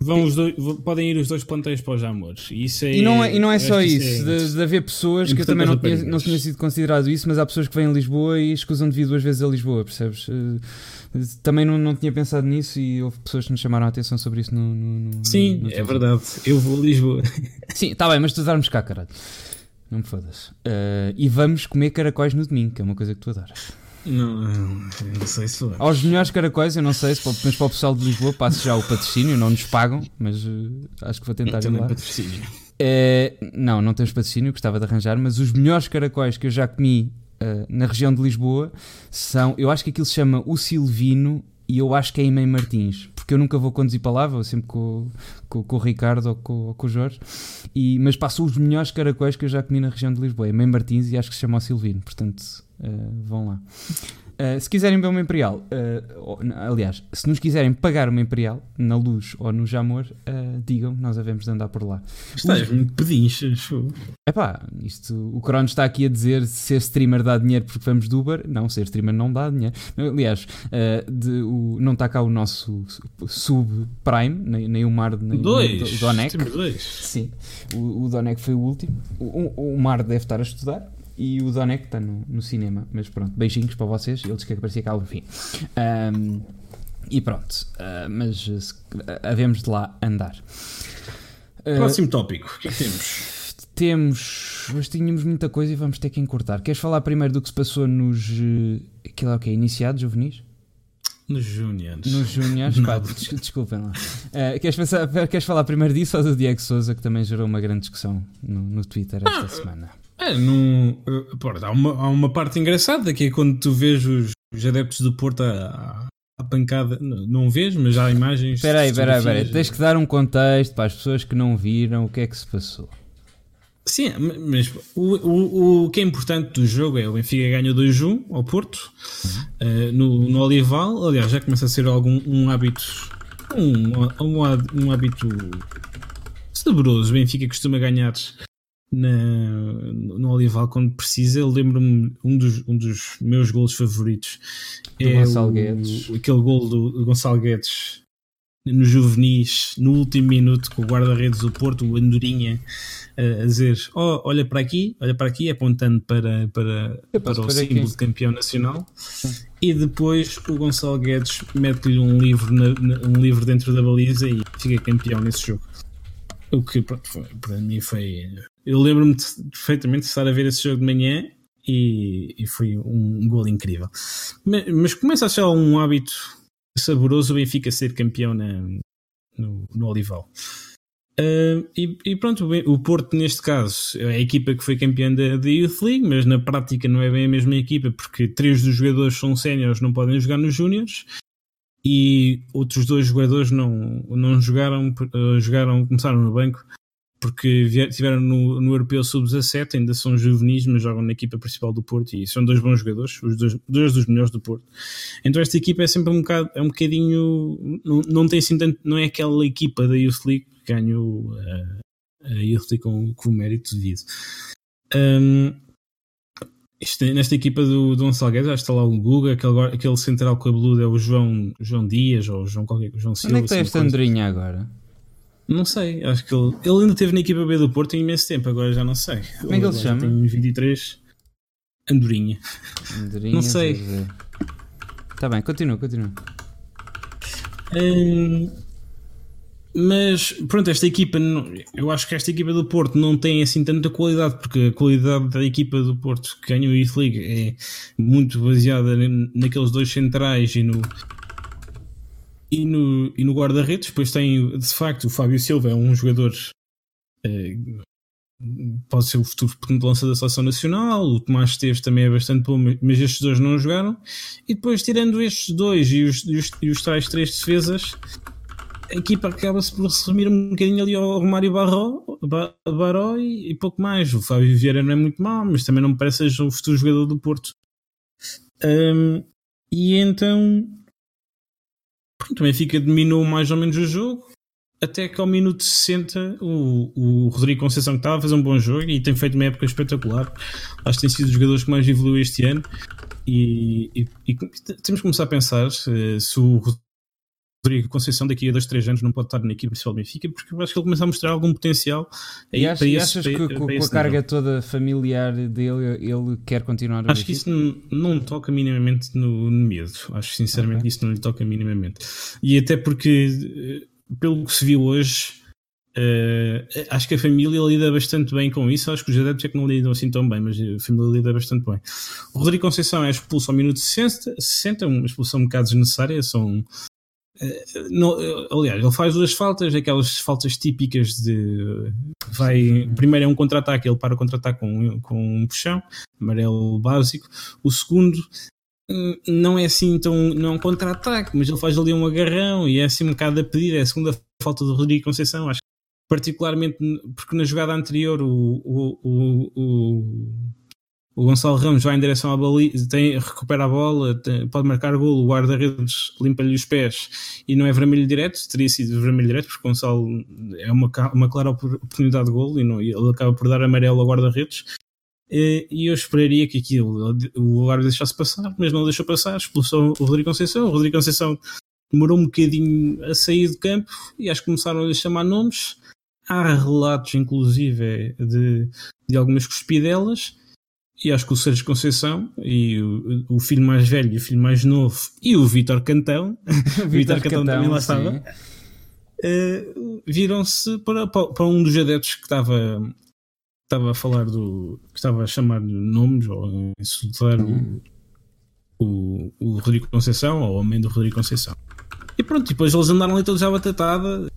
vão os dois, podem ir os dois plantéis para os amores. Isso é, e, não é, e não é só isso, é, de, de, haver pessoas que eu também não tinha, não tinha sido considerado isso, mas há pessoas que vêm a Lisboa e escusam de vir duas vezes a Lisboa, percebes? Eh, também não, não tinha pensado nisso e houve pessoas que nos chamaram a atenção sobre isso no. no, no Sim, no é verdade. Eu vou a Lisboa. Sim, está bem, mas tu darmos cá, caralho. Não me fodas. Uh, e vamos comer caracóis no domingo, que é uma coisa que tu adoras. Não, não sei se. Aos melhores caracóis, eu não sei se mas para o pessoal de Lisboa passo já o patrocínio, não nos pagam, mas uh, acho que vou tentar ir lá. patrocínio. Uh, não, não temos patrocínio, gostava de arranjar, mas os melhores caracóis que eu já comi uh, na região de Lisboa são, eu acho que aquilo se chama o Silvino e eu acho que é em Mãe Martins porque eu nunca vou conduzir para lá, vou sempre com, com, com o Ricardo ou com, ou com o Jorge. E, mas passam os melhores caracóis que eu já comi na região de Lisboa, é Martins e acho que se chama o Silvino, portanto uh, vão lá. Uh, se quiserem beber uma Imperial, uh, aliás, se nos quiserem pagar uma Imperial na Luz ou no Jamor, uh, digam, nós havemos de andar por lá. Estás muito pedinchas. Epá, isto, o Cronos está aqui a dizer ser streamer dá dinheiro porque vamos do Uber. Não, ser streamer não dá dinheiro. Aliás, de, o, não está cá o nosso sub-prime, nem, nem, o Mar, nem, dois. nem o Donek. Dois. Sim, o, o Donek foi o último. O, o Mar deve estar a estudar e o Donek está no, no cinema. Mas pronto, beijinhos para vocês. Ele disse que aparecia cá ao fim. Um, e pronto, uh, mas uh, havemos de lá andar. Uh, Próximo tópico, o que é que temos? Temos. Hoje tínhamos muita coisa e vamos ter que encurtar. Queres falar primeiro do que se passou nos. Aquilo é o quê? Iniciados, juvenis? Nos Júniors. Nos Júniors, desculpem lá. Uh, queres, pensar, queres falar primeiro disso ou do Diego Souza, que também gerou uma grande discussão no, no Twitter esta ah, semana? É, não, pô, há, uma, há uma parte engraçada que é quando tu vês os, os adeptos do Porto a, a pancada, não, não vês, mas há imagens. Espera aí, espera aí, espera aí. Tens que dar um contexto para as pessoas que não viram o que é que se passou. Sim, mas o, o, o que é importante do jogo é o Benfica ganha 2-1 ao Porto uhum. uh, no, no Olival. Aliás, já começa a ser algum um hábito, um, um, um hábito saboroso. O Benfica costuma ganhar na, no Olival quando precisa. Eu lembro-me um dos, um dos meus golos favoritos do é Gonçalo Guedes. aquele gol do, Gonçalo Guedes no juvenis, no último minuto, com o guarda-redes do Porto, o Andorinha, a dizer: oh, olha para aqui, olha para aqui, apontando para, para, para o símbolo aqui. de campeão nacional. E depois o Gonçalo Guedes mete-lhe um livro, na, um livro dentro da baliza e fica campeão nesse jogo. O que pronto, foi, para mim foi eu lembro-me perfeitamente de estar a ver esse jogo de manhã e, e foi um, gol incrível. Mas, mas, começa a ser um hábito saboroso o Benfica ser campeão na, no, no Olival. Uh, e, e, pronto, o Porto, neste caso, é a equipa que foi campeã da, da Youth League, mas na prática não é bem a mesma equipa, porque três dos jogadores são séniores, não podem jogar nos Júniors, e outros dois jogadores não, não jogaram, uh, jogaram, começaram no banco porque estiveram no, no Europeu Sub-17, ainda são juvenis, mas jogam na equipa principal do Porto e são dois bons jogadores, os dois, dois dos melhores do Porto. Então esta equipa é sempre um bocado, é um bocadinho, não, não tem assim tanto, não é aquela equipa da Youth League que ganhou a, a Youth League com, com o mérito devido. Um, este, nesta equipa do, do Gonçalo Guedes, está lá o Guga, aquele, aquele central cabeludo é o João, João Dias ou João, qualquer, João Silva. Onde é que está esta Andrinha agora? Não sei, acho que ele, ele ainda esteve na equipa B do Porto em imenso tempo, agora já não sei. Como é que ele se chama? Tem 23. Andorinha. Andorinha não sei. Está bem, continua, continua. Hum, mas pronto, esta equipa, eu acho que esta equipa do Porto não tem assim tanta qualidade, porque a qualidade da equipa do Porto que ganhou a Youth League é muito baseada naqueles dois centrais e no, e no, e no guarda-redes, depois tem de facto o Fábio Silva, é um jogador. É, pode ser o futuro de lança da seleção nacional. O Tomás Esteves também é bastante bom, mas estes dois não jogaram. E depois, tirando estes dois e os, e os, e os tais três defesas, a equipa acaba-se por resumir um bocadinho ali ao Romário Barró, Baró e, e, pouco mais. O Fábio Vieira não é muito mau, mas também não me parece seja o futuro jogador do Porto. Um, e então Pronto, o Benfica dominou mais ou menos o jogo, até que ao minuto 60 o, o Rodrigo Conceição que estava a fazer um bom jogo e tem feito uma época espetacular. Acho que tem sido os jogadores que mais evoluiu este ano. E, e, e temos que começar a pensar se, se o Rodrigo Conceição daqui a dois, três anos não pode estar na equipe principal do Benfica, porque eu acho que ele começa a mostrar algum potencial. E, achas, esse, achas que para, com, com a carga toda familiar dele, ele quer continuar a Acho que isso não, não toca minimamente no, no medo. Acho sinceramente okay. que isso não lhe toca minimamente. E até porque, eh, pelo que se viu hoje, Uh, acho que a família lida bastante bem com isso. Acho que os adeptos é que não lidam assim tão bem, mas a família lida bastante bem. O Rodrigo Conceição é expulso ao minuto 60, 60 uma expulsão um bocado desnecessária. São não, aliás, ele faz duas faltas, aquelas faltas típicas de vai. Primeiro é um contra-ataque, ele para o contra-ataque com, com um puxão, amarelo básico. O segundo hum, não é assim tão. não é um contra-ataque, mas ele faz ali um agarrão e é assim um bocado a pedir. É a segunda falta do Rodrigo Conceição. Acho particularmente porque na jogada anterior o, o, o, o, o Gonçalo Ramos vai em direção à baliza, tem, recupera a bola, tem, pode marcar golo, o guarda-redes limpa-lhe os pés e não é vermelho direto, teria sido vermelho direto porque o Gonçalo é uma, uma clara oportunidade de golo e, não, ele acaba por dar amarelo ao guarda-redes. E eu esperaria que aquilo o árbitro deixasse passar, mas não deixou passar, expulsou o Rodrigo Conceição. O Rodrigo Conceição demorou um bocadinho a sair do campo e acho que começaram a lhe chamar nomes há relatos, inclusive, de, de algumas cuspidelas. E acho que o Sérgio Conceição e o, o, filho mais velho e o filho mais novo e o Vítor Cantão, (laughs) o Vítor Cantão, Cantão, também lá estava, uh, viram-se para, para um dos adeptos que estava, estava a falar do. que estava a chamar nomes ou a insultar uhum. o, o, o Rodrigo Conceição ou o homem do Rodrigo Conceição. E pronto, depois eles andaram ali todos à batatada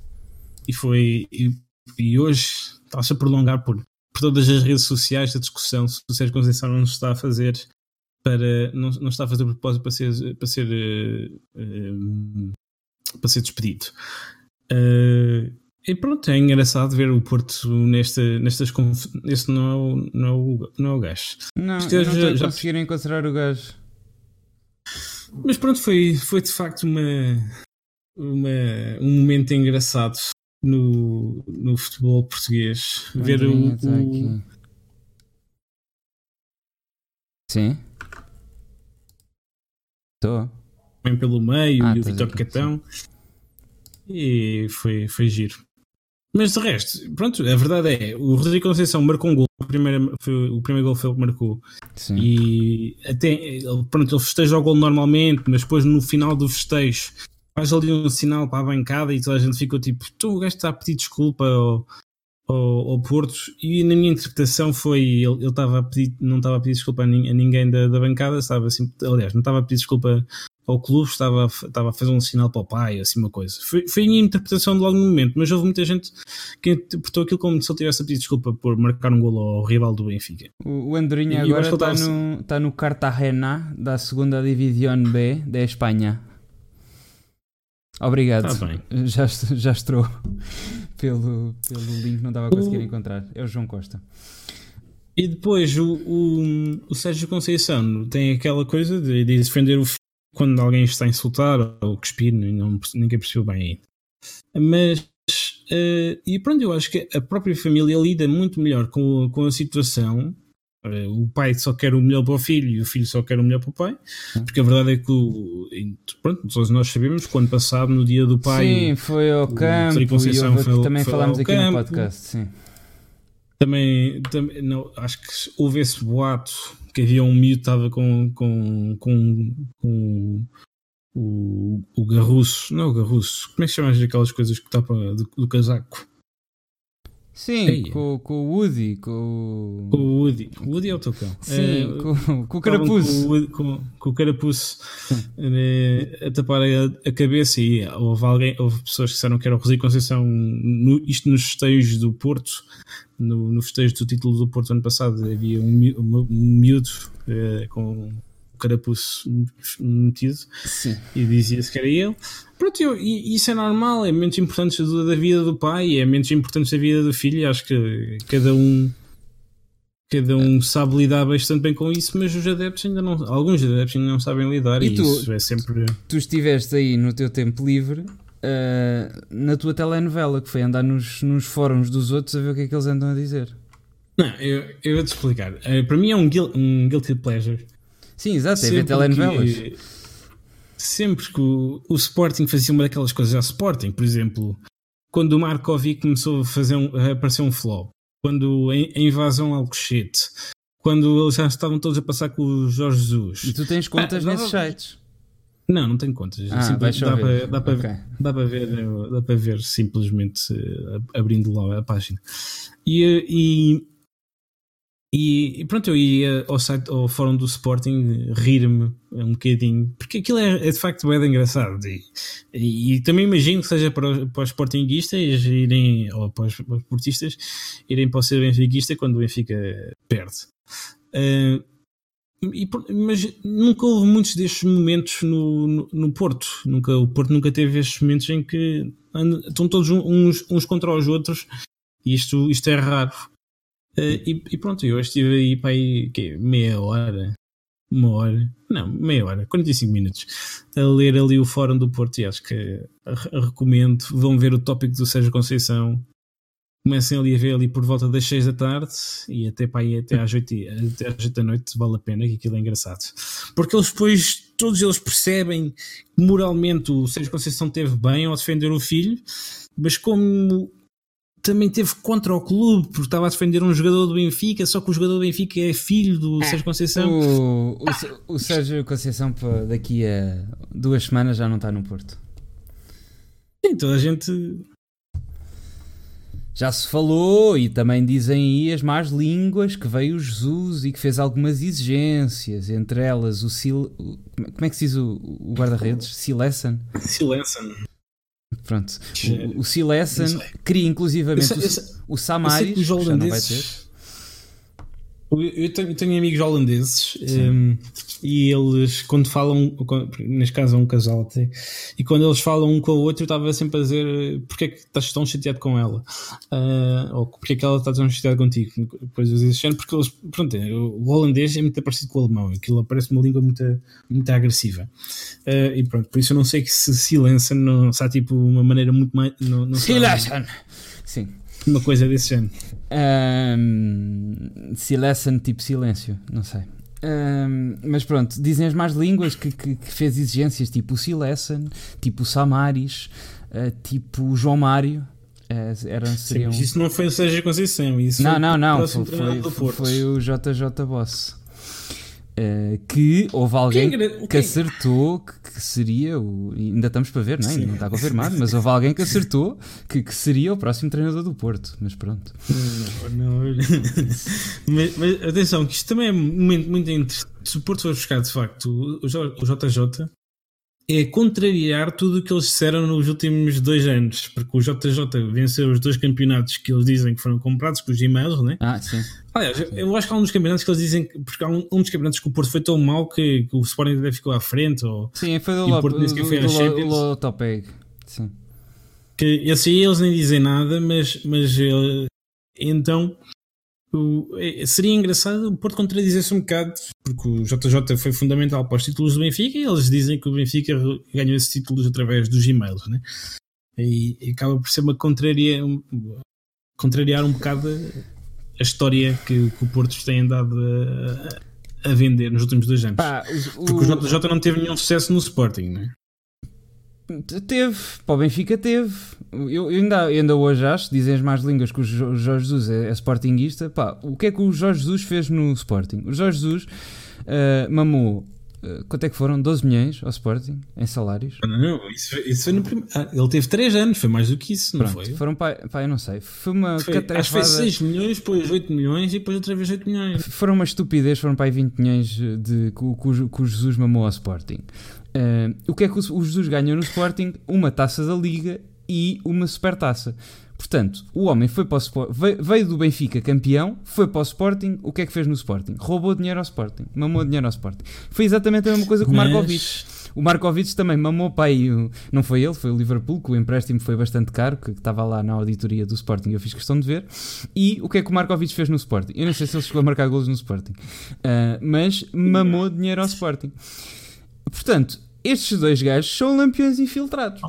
e foi. E e hoje está-se a prolongar por, por todas as redes sociais a discussão se o Sérgio Conceição não está a fazer para não, não está a fazer propósito para ser para ser uh, uh, para ser despedido uh, e pronto, é engraçado ver o Porto nesta, nestas este não é o, não é o, não é o gajo. Não, não já, já conseguiram encontrar o gajo. Mas pronto, foi, foi de facto uma, uma, um momento engraçado no, no futebol português. ver o, tá o... Sim. Estou. Bem pelo meio ah, e o Vitor Catão. E foi, foi giro. Mas de resto, pronto, a verdade é, o Rodrigo Conceição marcou um gol, o primeiro, foi, o primeiro gol foi ele que marcou. Sim. E até, pronto, ele festeja o gol normalmente, mas depois no final do festejo faz ali um sinal para a bancada e toda a gente ficou tipo, tu o gajo está a pedir desculpa ao, ao, ao Porto e na minha interpretação foi ele, ele estava a pedir, não estava a pedir desculpa a, ninguém da, da bancada, estava assim, aliás, não estava a pedir desculpa ao clube, estava, estava a fazer um sinal para o pai, assim uma coisa. Foi, foi a minha interpretação de logo no momento, mas houve muita gente que interpretou aquilo como se ele tivesse a pedir desculpa por marcar um golo ao rival do Benfica. O, o Andorinha agora está no, está no Cartagena da segunda Divisão B da Espanha. Obrigado. Tá. Já, já estou pelo, pelo link, não estava a conseguir o... encontrar. É o João Costa. E depois o, o, o Sérgio Conceição tem aquela coisa de, de defender o quando alguém está a insultar ou cuspir, não, ninguém percebeu bem ainda. Mas, uh, e pronto, eu acho que a própria família lida muito melhor com, com a situação o pai só quer o melhor para o filho e o filho só quer o melhor para o pai, porque a verdade é que o, pronto, todos nós sabemos que o ano passado, no dia do pai, sim, foi ao campo, e foi, também foi falámos aqui campo. no podcast, sim. Também, também não, acho que houve esse boato que havia um miúdo que estava com, com, com, com o, o garruço, não é o garruço, como é que chamas aquelas coisas que tapa do, do casaco? Sim, com, com o Woody. Com... com o Woody. O Woody é o teu cão. Sim, é, com, com o carapuço. Com, com, com o carapuço né, a tapar a, a, cabeça e houve, alguém, houve pessoas que disseram que era o Rodrigo Conceição, no, isto nos festejos do Porto, no, no festejo do título do Porto ano passado, havia um, um, um miúdo uh, com carapuço metido Sim. e dizia-se que era ele. Pronto, eu, e isso é normal, é momentos importantes da vida do pai, é momentos importantes da vida do filho, acho que cada um cada um sabe lidar bastante bem com isso, mas os adeptos ainda não, alguns adeptos ainda não sabem lidar e, e tu, isso é sempre. Tu estiveste aí no teu tempo livre uh, na tua telenovela, que foi andar nos, nos fóruns dos outros a ver o que é que eles andam a dizer. Não, eu, eu vou-te explicar. Uh, para mim é um, um guilty pleasure Sim, exato, é ver telenovelas. Que, sempre que o, o, Sporting fazia uma daquelas coisas ao Sporting, por exemplo, quando o Markovic começou a, fazer um, a aparecer um flop, quando a, a invasão ao Cochete, quando eles já estavam todos a passar com o Jorge Jesus. E tu tens contas ah, nesses sites? Não, não tenho contas. Ah, dá, para, dá, para, okay. dá, para ver, dá para ver simplesmente uh, abrindo lá a página. E, eh, e, e, pronto, eu ia ao site, ao fórum do Sporting rir-me um bocadinho, porque aquilo é, é de facto bem engraçado. E, e, também imagino que seja para, para os Sportinguistas irem, ou para os, para os portistas irem para o ser quando o Benfica perde. Uh, e, mas nunca houve muitos destes momentos no, no, no, Porto. Nunca, o Porto nunca teve estes momentos em que estão todos uns, uns contra os outros e isto, isto é raro. Uh, e, e, pronto, eu estive aí para aí que, meia hora, uma hora, não, meia hora, 45 minutos, a ler ali o fórum do Porto e acho que recomendo. Vão ver o tópico do Sérgio Conceição. Comecem ali a ver ali por volta das 6 da tarde e até para aí até às 8, até às 8 da noite vale a pena que aquilo é engraçado. Porque eles depois todos eles percebem que moralmente o Sérgio Conceição teve bem ao defender o filho mas como também teve contra o clube porque estava a defender um jogador do Benfica só que o jogador do Benfica é filho do é, Sérgio Conceição o, o, o Sérgio Conceição daqui a duas semanas já não está no Porto Sim, toda a gente já se falou e também dizem aí as más línguas que veio Jesus e que fez algumas exigências, entre elas o Sil... Como é que se diz o, o guarda-redes? Silesan? Silesan. Pronto. O, o Silesan queria inclusivamente o, o Samaris, que vai ter. Eu tenho, tenho amigos holandeses um, e eles, quando falam, neste caso é um casal até, e quando eles falam um com o outro, eu estava sempre a dizer porque é que estás tão chateado com ela, uh, ou porque é que ela está tão chateada contigo. Depois eles dizem, porque eles, pronto, o holandês é muito parecido com o alemão, aquilo parece uma língua muito, muito agressiva. Uh, e pronto, por isso eu não sei que se silença, não, se há tipo uma maneira muito mais. Não, não. Uma coisa desse género. Um, tipo silêncio, não sei. Um, mas pronto, dizem as más línguas que, que, que fez exigências tipo o Silesen, tipo o Samaris, uh, tipo o João Mário. Uh, eram, seriam... Sim, isso não foi o Sérgio Conceição, isso não, não, não, foi, foi, foi, foi o JJ Boss. Uh, que houve alguém que, que acertou que, que, seria o. Ainda estamos para ver, não, é? não está confirmado, mas houve alguém que acertou que, seria o próximo treinador do Porto. Mas pronto. Não, não. mas, mas, atenção, que isto também é muito, muito interessante. Se o Porto for buscar de facto o JJ, é contrariar tudo o que eles disseram nos últimos dois anos, porque o JJ venceu os dois campeonatos que eles dizem que foram comprados com os e-mails, né? Ah, sim. Aliás, eu acho que há um dos campeonatos que eles dizem, porque há um, um dos campeonatos que o Porto foi tão mal que, que o Sporting até ficou à frente, ou sim, foi do, o Porto do, foi do, do, do sim. Que esse aí eles nem dizem nada, mas, mas ele, então o, é, seria engraçado o Porto contradizer-se um bocado, porque o JJ foi fundamental para os títulos do Benfica e eles dizem que o Benfica ganhou esses títulos através dos e-mails, né? E, e acaba por ser uma contraria, um, contrariar um bocado a história que, que o Porto tem andado a, a, vender nos últimos dois anos. Pá, o, porque o JJ não teve nenhum sucesso no Sporting, né? Teve, para o Benfica teve. Eu, ainda, ainda hoje acho, dizem as más línguas que o Jorge Jesus é, é sportinguista. Pá, o que é que o Jorge Jesus fez no Sporting? O Jorge Jesus uh, mamou Uh, quanto é que foram? 12 milhões ao Sporting em salários? Não, não, isso, isso foi no primeiro. Ah, ele teve 3 anos, foi mais do que isso, não Pronto, foi? Foram para, para eu não sei. Foi uma foi, Acho que foi 6 milhões, depois 8 milhões e depois outra vez 8 milhões. Foram uma estupidez, foram para aí 20 milhões de que, que, que o Jesus mamou ao Sporting. Uh, o que é que o Jesus ganhou no Sporting? Uma taça da Liga e uma supertaça. Portanto, o homem foi para o veio, do Benfica campeão, foi para o Sporting, o que é que fez no Sporting? Roubou dinheiro ao Sporting, mamou dinheiro ao Sporting. Foi exatamente a mesma coisa com o Markovic. O Markovic também mamou para aí, não foi ele, foi o Liverpool, que o empréstimo foi bastante caro, que estava lá na auditoria do Sporting eu fiz questão de ver. E o que é que o Markovic fez no Sporting? Eu não sei se ele chegou a marcar golos no Sporting, uh, mas mamou dinheiro ao Sporting. Portanto, estes dois gajos são lampiões infiltrados.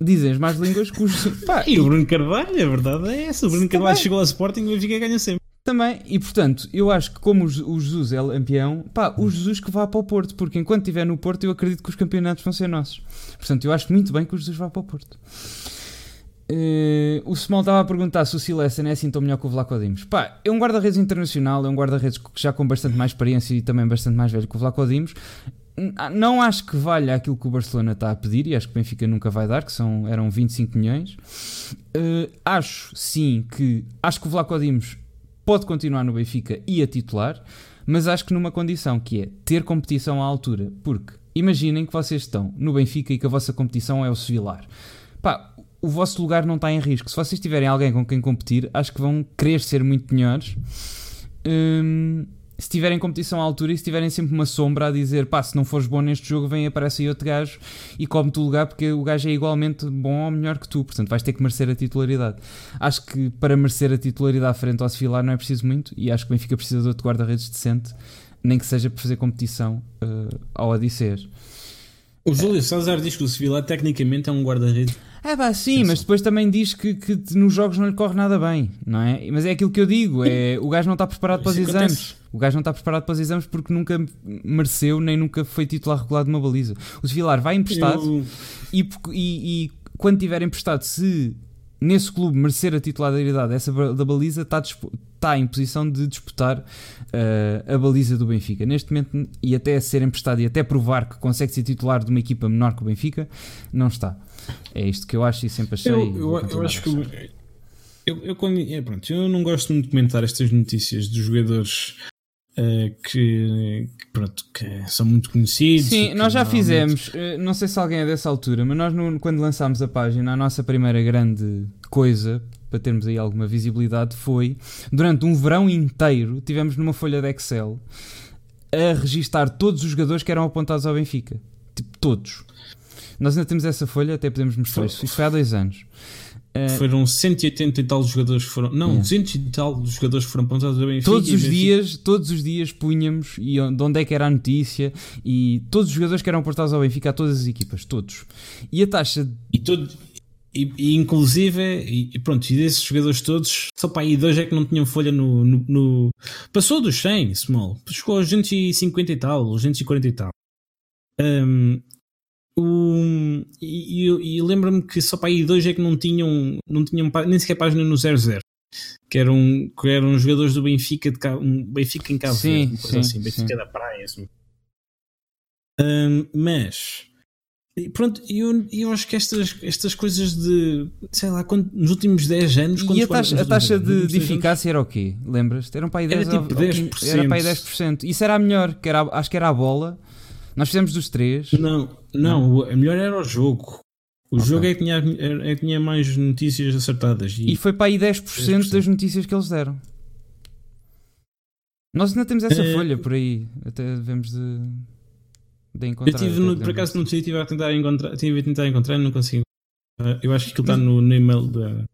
Dizem as más línguas que os. (laughs) Pá, e o Bruno Carvalho, a verdade é essa. O Bruno Carvalho chegou ao Sporting e o Benfica ganha sempre. Também, e portanto, eu acho que como o Jesus é lampião, pá, o Jesus que vá para o Porto, porque enquanto estiver no Porto, eu acredito que os campeonatos vão ser nossos. Portanto, eu acho muito bem que o Jesus vá para o Porto. Uh, o Small estava a perguntar se o Silesen é assim tão melhor que o Vlaco Dimos. Pá, é um guarda-redes internacional, é um guarda-redes já com bastante mais experiência e também bastante mais velho que o Vlaco Dimos. Não acho que valha aquilo que o Barcelona está a pedir e acho que o Benfica nunca vai dar, que são, eram 25 milhões. Uh, acho sim que acho que o Vlaco Dimos pode continuar no Benfica e a titular, mas acho que numa condição que é ter competição à altura, porque imaginem que vocês estão no Benfica e que a vossa competição é o Sevilar. Pá, o vosso lugar não está em risco. Se vocês tiverem alguém com quem competir, acho que vão querer ser muito melhores. Um, se tiverem competição à altura e se tiverem sempre uma sombra a dizer pá, se não fores bom neste jogo, vem aparece aí outro gajo e come-te o lugar porque o gajo é igualmente bom ou melhor que tu, portanto vais ter que merecer a titularidade. Acho que para merecer a titularidade frente ao Sevilar não é preciso muito e acho que o Benfica precisa de outro guarda-redes decente, nem que seja por fazer competição uh, ao Odisseus. O Júlio César diz que o Sevilar tecnicamente é um guarda-redes é pá, sim, mas depois também diz que, que, nos jogos não lhe corre nada bem, não é? Mas é aquilo que eu digo, é o gajo não está preparado para os exames. O gajo não está preparado para os exames porque nunca mereceu nem nunca foi titular regular de uma baliza. O Sevilar vai emprestado eu... e, e, e quando tiver emprestado, se nesse clube merecer a titularidade essa da baliza, está, está em posição de disputar uh, a baliza do Benfica. Neste momento, e até ser emprestado e até provar que consegue ser titular de uma equipa menor que o Benfica, não está. É isto que eu acho e sempre achei. Eu, eu, eu acho que. Eu, eu, quando, é, pronto, eu não gosto muito de comentar estas notícias dos jogadores Uh, que, que, pronto, que são muito conhecidos. Sim, nós já fizemos, uh, não sei se alguém é dessa altura, mas nós no, quando lançámos a página, a nossa primeira grande coisa para termos aí alguma visibilidade foi durante um verão inteiro tivemos numa folha de Excel a registar todos os jogadores que eram apontados ao Benfica. Tipo, todos. Nós ainda temos essa folha, até podemos mostrar isso. Isso foi há dois anos. Uh, foram 180 e tal jogadores foram. Não, yeah. 200 e tal jogadores foram apontados a Benfica. Todos os dias, todos os dias punhamos e de onde é que era a notícia e todos os jogadores que eram apontados ao Benfica a todas as equipas, todos. E a taxa. E, todo, e, e inclusive, e, pronto, e desses jogadores todos, só para aí dois é que não tinham folha no. no, no... Passou dos 100, Small. Chegou aos 250 e tal, aos 240 e tal. Um, o, e, e, e lembro-me que só para aí dois é que não tinham, não tinham nem sequer página no 00 que eram, que eram jogadores do Benfica de um Benfica em Cabo sim, Verde, sim, assim, Benfica sim. da praia assim. Um, mas pronto, eu, eu acho que estas, estas coisas de sei lá, quando, nos últimos 10 anos e a taxa, a taxa de, de eficácia era o quê? Lembras? Eram para aí 10%, era tipo 10%. Era para aí 10%. Isso era a melhor, que era, acho que era a bola nós fizemos dos três. Não, não, a melhor era o jogo. O okay. jogo é que, tinha, é que tinha mais notícias acertadas. E, e foi para aí 10%, 10%, das notícias que eles deram. Nós ainda temos essa é... folha por aí. Até devemos de, de encontrar. Eu tive, no, por acaso, no dia a tentar encontrar, tive a tentar encontrar e não consigo. Eu acho que aquilo está no, no e-mail da.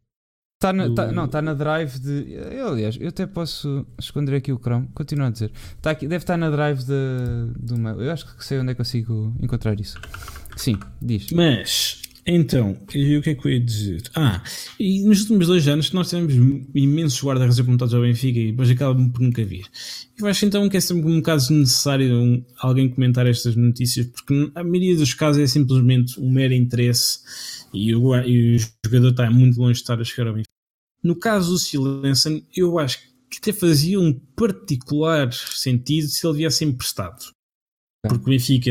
Tá na, tá, não, está na drive de. Eu, aliás, eu até posso esconder aqui o Chrome. Continua a dizer. Tá aqui, deve estar na drive de, do mail. Eu acho que sei onde é que consigo encontrar isso. Sim, diz. Mas, então, e o que é que eu ia dizer? Ah, e nos últimos dois anos nós tivemos imensos guarda-redes apontados ao Benfica e depois acabam por nunca vir. Eu acho então que é sempre um caso necessário um, alguém comentar estas notícias, porque a maioria dos casos é simplesmente um mero interesse e o, e o jogador está muito longe de estar a chegar ao Benfica. No caso do Silensen, eu acho que até fazia um particular sentido se ele viesse emprestado. Porque o Benfica,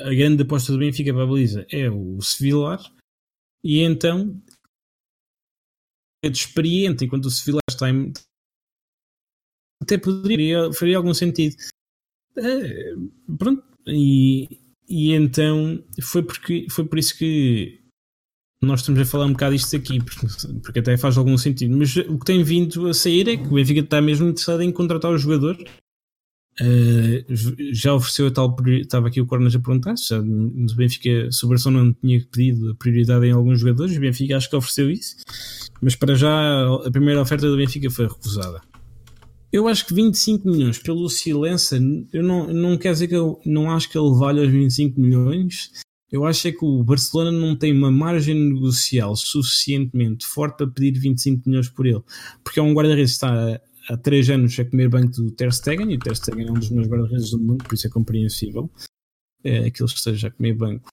a grande aposta do Benfica para a baliza é o Sevilar, e então é de experiente enquanto o Sevilar está em. Até poderia, faria algum sentido. É, pronto, e, e então foi, porque, foi por isso que nós estamos a falar um bocado isto aqui, porque, porque, até faz algum sentido. Mas o que tem vindo a sair é que o Benfica está mesmo interessado em contratar o jogador. Uh, já ofereceu a tal estava aqui o Cornas a perguntar se o Benfica se o Barcelona não tinha pedido prioridade em alguns jogadores, o Benfica acho que ofereceu isso, mas para já a primeira oferta do Benfica foi recusada. Eu acho que 25 milhões pelo Silença, eu não, não quer dizer que eu não acho que ele vale os 25 milhões, eu acho é que o Barcelona não tem uma margem negocial suficientemente forte para pedir 25 milhões por ele, porque é um guarda-redes está há 3 anos a comer banco do Ter Stegen, e o Ter Stegen é um dos meus guarda-redes do mundo, por isso é compreensível é, que ele esteja a comer banco.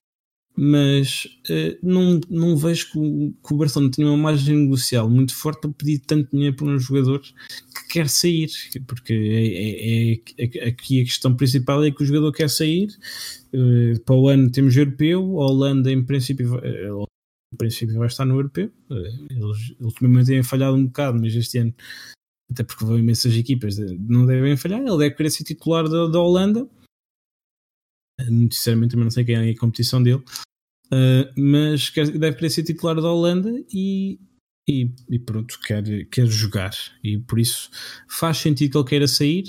Mas é, não, não vejo que o, que o Barcelona tenha uma margem negocial muito forte para pedir tanto dinheiro por um jogador que quer sair, porque é, é, é, aqui a questão principal é que o jogador quer sair Uh, para o ano temos europeu, a Holanda em princípio, em princípio vai estar no europeu. Uh, eles ultimamente têm falhado um bocado, mas este ano, até porque vão imensas equipas, não devem falhar. Ele deve querer ser titular da, da Holanda. Muito sinceramente, também não sei quem é a competição dele, mas quer, deve querer ser titular da Holanda e, e, e, pronto, quer, quer jogar. E por isso faz sentido que ele queira sair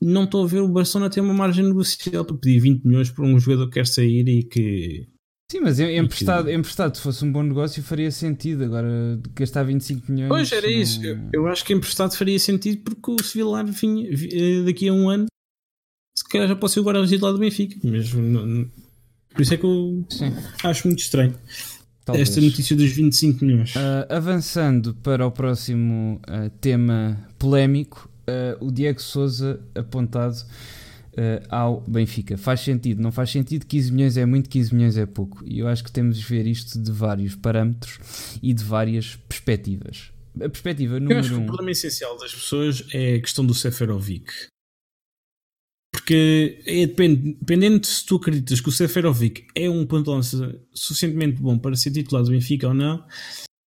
não estou a ver o Barcelona ter uma margem negocial para pedir 20 milhões por um jogador que quer sair e que. Sim, mas emprestado, emprestado, se fosse um bom negócio, faria sentido. Agora, gastar 25 milhões. Pois era não... isso. Eu, eu, acho que emprestado faria sentido porque o Sevillar vinha eh, daqui a um ano. Se calhar já pode ser o guarda-redes lá do Benfica. Mas não, por isso é que eu Sim. acho muito estranho. Talvez. Esta notícia dos 25 milhões. Uh, avançando para o próximo uh, tema polémico, uh, o Diego Souza apontado uh, ao Benfica. Faz sentido, não faz sentido, 15 milhões é muito, 15 milhões é pouco. E eu acho que temos de ver isto de vários parâmetros e de várias perspectivas. A perspectiva número eu acho um... que o problema essencial das pessoas é a questão do Seferovic. Porque é, depende, dependendo se tu acreditas que o Seferovic é um ponto suficientemente bom para ser titular do Benfica ou não,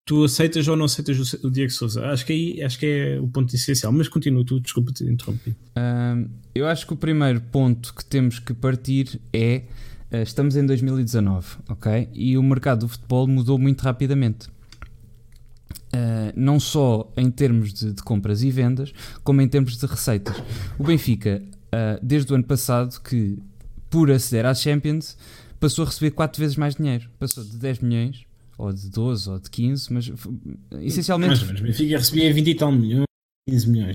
tu aceitas ou não aceitas o, Diego Souza? Acho que aí acho que é o ponto essencial. Mas continua, tu, desculpa te interromper. eu acho que o primeiro ponto que temos que partir é uh, estamos em 2019, ok? E o mercado do futebol mudou muito rapidamente. Uh, não só em termos de, de, compras e vendas, como em termos de receitas. O Benfica, uh, desde o ano passado, que por aceder à Champions, passou a receber 4 vezes mais dinheiro. Passou de 10 milhões ou de 12 ou de 15, mas essencialmente. Mas, mas Benfica recebia 20 e tal milhões, 15 milhões.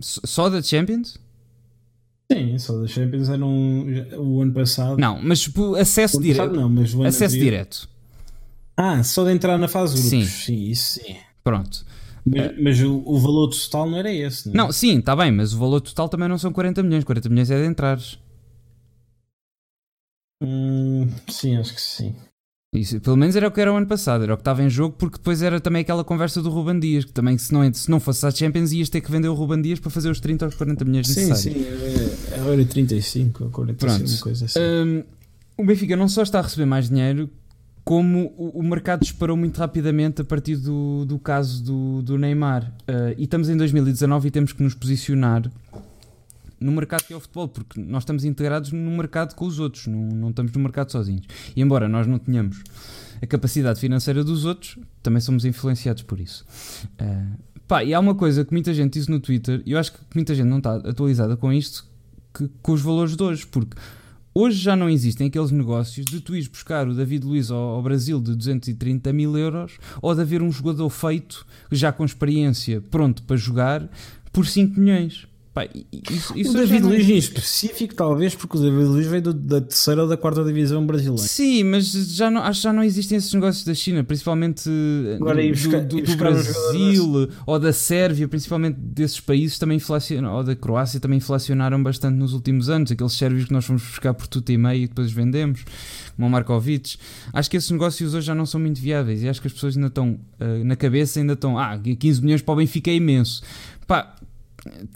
Só da Champions? Sim, só da Champions era um, o ano passado. Não, mas acesso direto. Não, mas acesso anterior... direto. Ah, só de entrar na fase grupos. Sim, sim isso sim. Pronto. Mas, uh, mas o, o, valor total não era esse, não, é? não sim, está bem, mas o valor total também não são 40 milhões. 40 milhões é de entrares. Hum, sim, acho que sim. Isso, pelo menos era o que era o ano passado, era o que estava em jogo, porque depois era também aquela conversa do Ruban Dias, que também se não, se não fosse a Champions ias ter que vender o Ruban Dias para fazer os 30 ou 40 milhões necessários. Sim, sim, era 35 ou 45, Pronto. coisa assim. Um, o Benfica não só está a receber mais dinheiro, como o, o mercado disparou muito rapidamente a partir do, do caso do, do Neymar. Uh, e estamos em 2019 e temos que nos posicionar no mercado que é o futebol, porque nós estamos integrados no mercado com os outros, não, não estamos no mercado sozinhos. E embora nós não tenhamos a capacidade financeira dos outros, também somos influenciados por isso. Uh, pá, e há uma coisa que muita gente diz no Twitter, e eu acho que muita gente não está atualizada com isto, que, com os valores de hoje, porque hoje já não existem aqueles negócios de tu ires buscar o David Luiz ao, ao Brasil de 230 mil euros ou de haver um jogador feito, já com experiência, pronto para jogar, por 5 milhões. Pá, isso, isso o David Luiz em específico, talvez, porque o David Luiz veio do, da terceira ou da quarta divisão brasileira. Sim, mas já não, acho que já não existem esses negócios da China, principalmente Agora, do, buscar, do, do Brasil ou da Sérvia, principalmente desses países também inflacionaram, ou da Croácia também inflacionaram bastante nos últimos anos. Aqueles sérvios que nós fomos buscar por tudo e meio e depois vendemos, como o Markovic. Acho que esses negócios hoje já não são muito viáveis e acho que as pessoas ainda estão uh, na cabeça, ainda estão, ah, 15 milhões para o Benfica é imenso. Pá,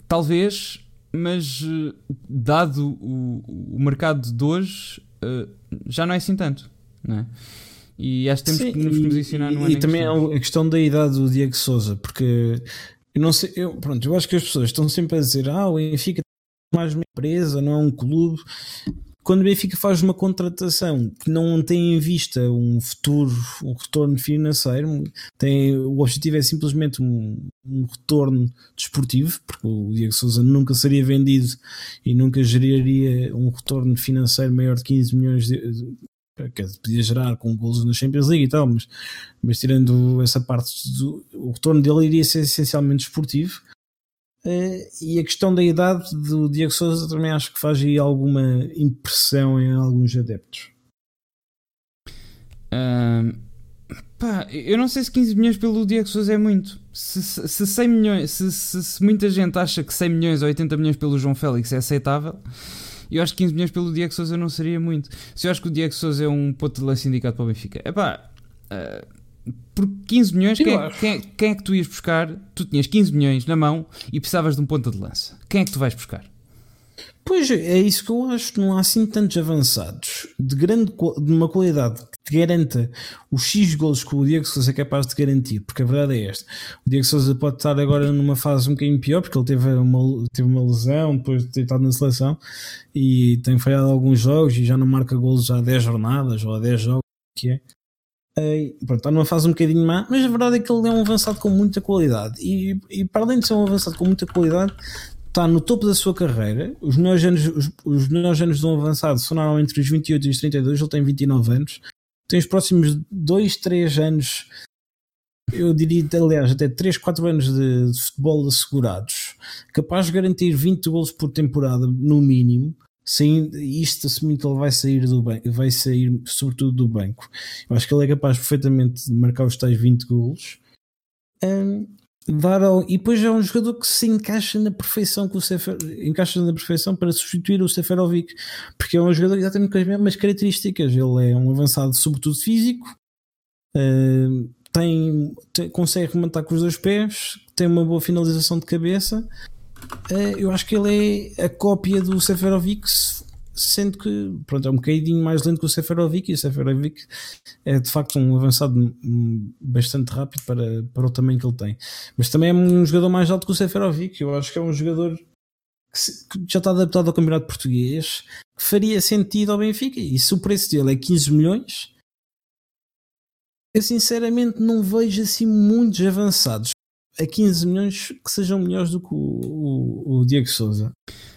talvez, mas eh, dado o, o mercado de hoje, uh, já não é assim tanto, não é? E acho que temos Sim, que nos posicionar no E, e também é a questão da idade do Diego Souza, porque eu não sei, eu, pronto, eu acho que as pessoas estão sempre a dizer, ah, o Benfica mais uma empresa, não é um clube quando o Benfica faz uma contratação que não tem em vista um futuro, um retorno financeiro, tem, o objetivo é simplesmente um, um retorno desportivo, porque o Diego Souza nunca seria vendido e nunca geraria um retorno financeiro maior de 15 milhões de, que podia gerar com golos na Champions League e tal, mas, mas tirando essa parte, do, o retorno dele iria ser essencialmente esportivo Uh, e a questão da idade do Diego Souza também acho que faz aí alguma impressão em alguns adeptos. Uh, pá, eu não sei se 15 milhões pelo Diego Souza é muito. Se, se, se 100 milhões, se, se, se, muita gente acha que 100 milhões ou 80 milhões pelo João Félix é aceitável, eu acho que 15 milhões pelo Diego Souza não seria muito. Se eu acho que o Diego Souza é um ponto de lance indicado para o Benfica, é pá. Uh, por 15 milhões, quem, é, quem, quem, é que tu ias buscar? Tu tinhas 15 milhões na mão e precisavas de um ponta de lança. Quem é que tu vais buscar? Pois é, isso que eu acho. Não há assim tantos avançados de, grande, de uma qualidade que te garanta os X gols que o Diego Souza é capaz de garantir, porque a verdade é esta: o Diego Souza pode estar agora numa fase um bocadinho pior, porque ele teve uma, teve uma lesão depois de ter estado na seleção e tem falhado alguns jogos e já não marca gols já há 10 jornadas ou há 10 jogos, que é. Pronto, está numa fase um bocadinho má, mas a verdade é que ele é um avançado com muita qualidade. E, e para além de ser um avançado com muita qualidade, está no topo da sua carreira. Os melhores anos, os, os melhores anos de um avançado normalmente entre os 28 e os 32. Ele tem 29 anos. Tem os próximos 2, 3 anos, eu diria, aliás, até 3, 4 anos de, de futebol assegurados, capaz de garantir 20 gols por temporada, no mínimo. Sim, isto assumindo que ele vai sair do banco, vai sair sobretudo do banco. Eu acho que ele é capaz perfeitamente de marcar os tais 20 gols. Um, dar ao, e depois é um jogador que se encaixa na perfeição com o Sefer, encaixa na perfeição para substituir o Seferovic, porque é um jogador exatamente com as mesmas características. Ele é um avançado, sobretudo físico, uh, tem, tem, consegue rematar com os dois pés, tem uma boa finalização de cabeça. Uh, eu acho que ele é a cópia do Seferovic, sendo que pronto, é um bocadinho mais lento que o Seferovic e o Seferovic é de facto um avançado bastante rápido para, para o tamanho que ele tem. Mas também é um jogador mais alto que o Seferovic. Eu acho que é um jogador que já está adaptado ao campeonato português que faria sentido ao Benfica. E se o preço dele é 15 milhões, eu sinceramente não vejo assim muitos avançados a 15 milhões que sejam melhores do que o, o, o Diego Souza.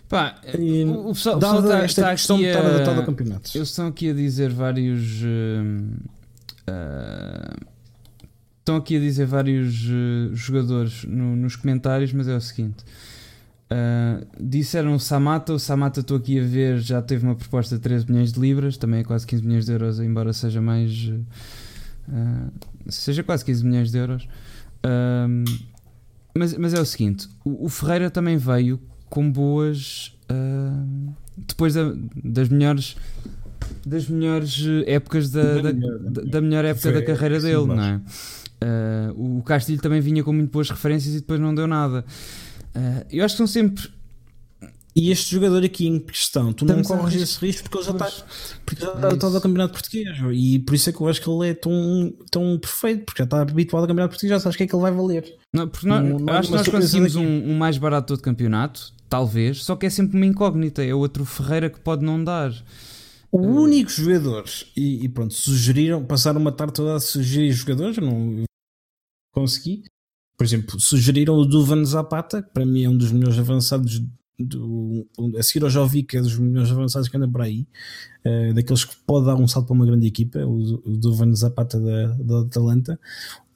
Pá, e, o, pessoal, o pessoal está, esta está questão aqui a, de estar campeonato. Eles estão aqui a dizer vários. Uh, estão aqui a dizer vários uh, jogadores no, nos comentários, mas é o seguinte. Uh, disseram o Samata, o Samata estou aqui a ver, já teve uma proposta de 13 milhões de libras, também é quase 15 milhões de euros, embora seja mais. Uh, seja quase 15 milhões de euros. Uh, mas, mas é o seguinte: o, o Ferreira também veio com boas. Uh, depois da, das melhores. Das melhores épocas da, da, da, da melhor época da carreira dele, não é? Uh, o Castilho também vinha com muito boas referências e depois não deu nada. Uh, eu acho que são sempre. E este jogador aqui em questão, tu Estamos não corres esse risco porque ele já está porque já está é campeonato português e por isso é que eu acho que ele é tão, tão perfeito, porque já está habituado ao campeonato português, já sabes que é que ele vai valer. Não, porque não, não, não acho que nós conseguimos um, um, mais barato de campeonato, talvez, só que é sempre uma incógnita. É outro Ferreira que pode não dar. O uh... único jogador, e, e, pronto, sugeriram, passaram uma tarde toda a sugerir jogadores, não consegui. Por exemplo, sugeriram o Duvan Zapata, que para mim é um dos melhores avançados do, a seguir ao Jovic é dos melhores avançados que anda por aí, uh, daqueles que pode dar um salto para uma grande equipa, o, o Zapata da, da Atalanta.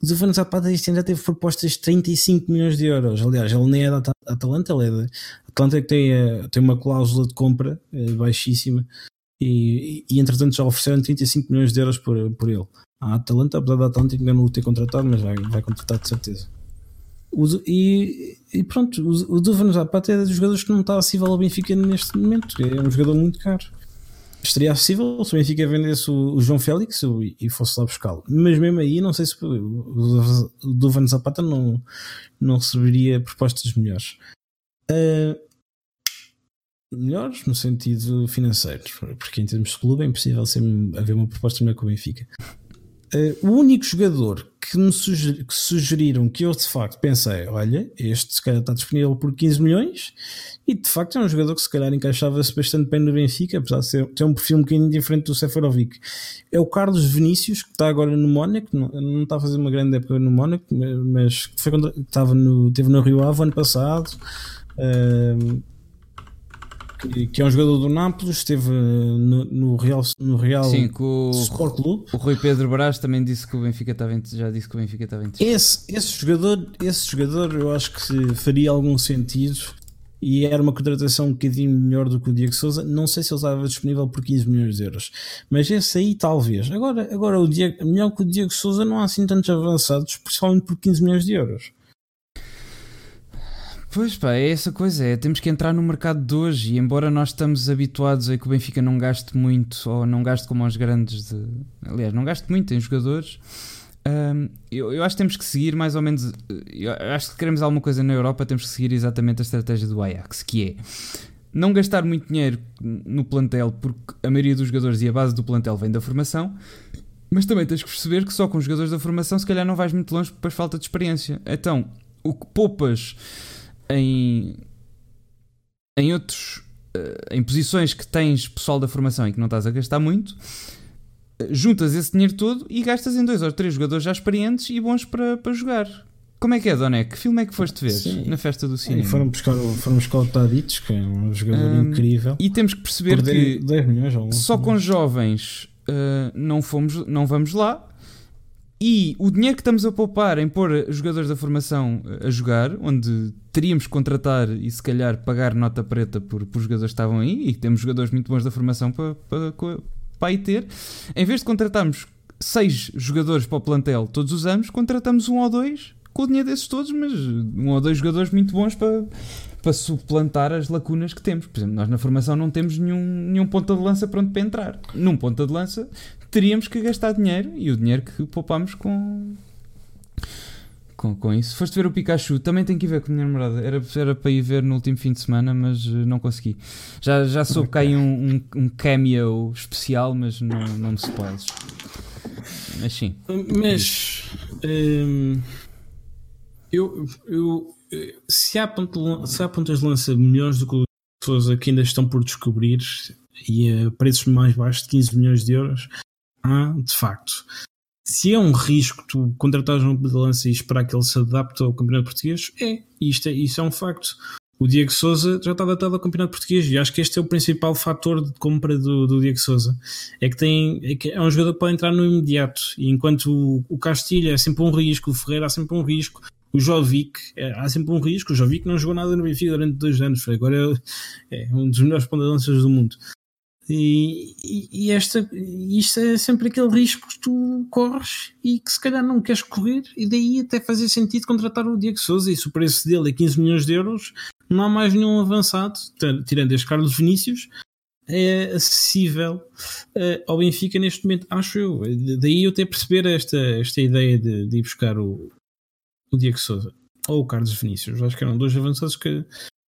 O Duvan Zapata este ano já teve propostas de 35 milhões de euros. Aliás, ele nem é da Atalanta, ele é da Atalanta que tem, uh, tem uma cláusula de compra uh, baixíssima e, e, entretanto já ofereceram 35 milhões de euros por, por ele. A Atalanta, apesar da Atalanta ainda não o ter contratado, mas vai, vai contratar de certeza. E, e, pronto, o, o Duvan Zapata é dos jogadores que não está acessível ao Benfica neste momento. É um jogador muito caro. Estaria acessível se o Benfica vendesse o, o João Félix e, e fosse lá buscá-lo. Mas mesmo aí, não sei se o, o Duvan Zapata não, não receberia propostas melhores. Uh, melhores no sentido financeiro, porque em termos de clube é impossível sempre haver uma proposta melhor que o Benfica. Uh, o único jogador que me que sugeriram que eu de facto pensei: olha, este se calhar está disponível por 15 milhões e de facto é um jogador que se calhar encaixava-se bastante bem no Benfica, apesar de ser, ter um perfil um bocadinho diferente do Seferovic. É o Carlos Vinícius, que está agora no Mónaco, não, não está a fazer uma grande época no Mónaco, mas foi quando estava no, teve no Rio Ave ano passado. Uh, que é um jogador do Nápoles, esteve no, no Real, no Real Sim, o, Sport Clube. O Rui Pedro Brás também disse que o Benfica estava já disse que o Benfica estava interessado. Esse, esse jogador, esse jogador eu acho que faria algum sentido e era uma contratação um bocadinho melhor do que o Diego Souza. Não sei se ele estava disponível por 15 milhões de euros, mas esse aí talvez. Agora, agora o Diego, melhor que o Diego Souza não há assim tantos avançados, principalmente por 15 milhões de euros. Pois pá, é essa coisa, é, temos que entrar no mercado de hoje e embora nós estamos habituados a que o Benfica não gaste muito ou não gaste como os grandes de, aliás, não gaste muito em jogadores um, eu, eu, acho que temos que seguir mais ou menos eu acho que queremos alguma coisa na Europa temos que seguir exatamente a estratégia do Ajax, que é não gastar muito dinheiro no plantel porque a maioria dos jogadores e a base do plantel vem da formação mas também tens que perceber que só com os jogadores da formação se calhar não vais muito longe por falta de experiência. Então, o que poupas em, em outros eh, em posições que tens pessoal da formação e que não estás a gastar muito, eh, juntas esse dinheiro todo e gastas em dois ou três jogadores já experientes e bons para, para jogar. Como é que é, Doné? Que filme é que foste ver Sim. na festa do cinema? E foram buscar, foram buscar o Tadic, que é um jogador um, incrível. E temos que perceber 10, que 10 milhões, só com jovens uh, não, fomos, não vamos lá. E o dinheiro que estamos a poupar em pôr jogadores da formação a jogar, onde teríamos que contratar e se calhar pagar nota preta por, por jogadores que estavam aí, e temos jogadores muito bons da formação para, para, para aí ter, em vez de contratarmos seis jogadores para o plantel todos os anos, contratamos um ou dois com o dinheiro desses todos, mas um ou dois jogadores muito bons para, para suplantar as lacunas que temos. Por exemplo, nós na formação não temos nenhum, nenhum ponta de lança pronto para entrar. Num ponta de lança teríamos que gastar dinheiro e o dinheiro que poupamos com, com, com isso. Foste ver o Pikachu, também tenho que ir ver com a minha namorada. Era, era para ir ver no último fim de semana, mas eh, não consegui. Já, já soube que há aí um, um, um cameo especial, mas não, não me spoiles. Mas sim. Mas. Hum, eu, eu, se, há ponto, se há pontas de lança melhores do que as pessoas que ainda estão por descobrir e a preços mais baixos de 15 milhões de euros, há de facto. Se é um risco tu contratares um ponta de lança e esperar que ele se adapte ao campeonato português, é. Isto é, isso é um facto. O Diego Souza já está adaptado ao campeonato português e acho que este é o principal fator de compra do, do Diego Souza. É que, tem, é que é um jogador pode entrar no imediato. E enquanto o, o Castilho é sempre um risco, o Ferreira há sempre um risco, o Jovic, é, há sempre um risco. O Jovic não jogou nada no Benfica durante dois anos, agora é, é um dos melhores ponta-lanças do mundo. E, e, esta, isto é sempre aquele risco que tu corres e que se calhar não queres correr, e daí até fazer sentido contratar o Diego Souza. E se o preço dele é 15 milhões de euros, não há mais nenhum avançado, tirando este Carlos Vinícius, é acessível uh, ao Benfica neste momento, acho eu. Daí eu ter perceber esta, esta ideia de, de ir buscar o, o Diego Souza ou o Carlos Vinícius. Acho que eram dois avançados que.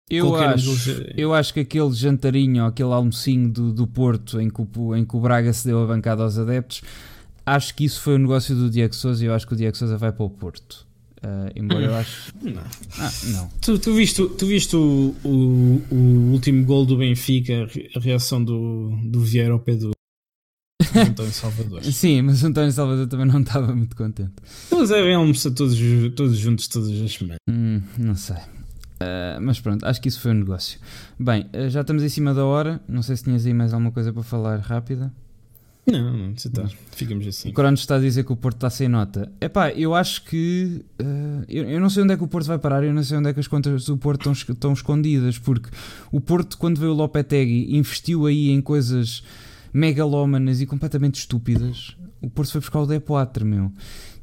Eu acho, deles... eu acho que aquele jantarinho, aquele almocinho do, do Porto em que, o, em que o Braga se deu a bancada aos adeptos, acho que isso foi o negócio do Diego Souza e eu acho que o Diego Souza vai para o Porto. Uh, embora eu acho. Não. Ah, não. Tu, tu viste, tu viste o, o, o, último gol do Benfica, a reação do, do Vieira ao pé do, (laughs) António Salvador. Sim, mas o António Salvador também não estava muito contente. Eles devem almoçar todos, todos juntos todas as semanas. Hum, não sei. Uh, mas pronto, acho que isso foi um negócio. Bem, uh, já estamos em cima da hora. Não sei se tinhas aí mais alguma coisa para falar rápida. Não, não, está. Ficamos assim. O Cronos está a dizer que o Porto está sem nota. Epá, eu acho que. Uh, eu, eu, não sei onde é que o Porto vai parar, eu não sei onde é que as contas do Porto estão, estão escondidas, porque o Porto, quando veio o Lopetegui, investiu aí em coisas megalómanas e completamente estúpidas. O Porto foi buscar o Depoatre, meu.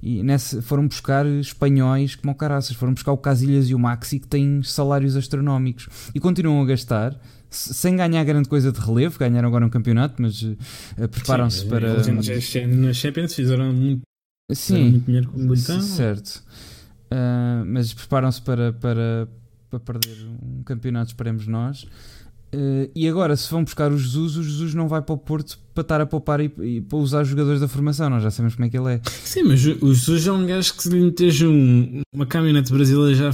E nessa, foram buscar espanhóis como Caraças, foram buscar o Casilhas e o Maxi que têm salários astronómicos e continuam a gastar sem ganhar grande coisa de relevo, ganharam agora um campeonato, mas uh, preparam-se para. Na Champions fizeram muito, Sim, muito dinheiro com o Certo. Uh, mas preparam-se para, para, para perder um campeonato, esperemos nós. Uh, e agora, se vão buscar o Jesus, o Jesus não vai para o Porto para estar a poupar e, e para usar os jogadores da formação. Nós já sabemos como é que ele é. Sim, mas o Jesus é um gajo que se lhe meteja um, uma caminhonete brasileira já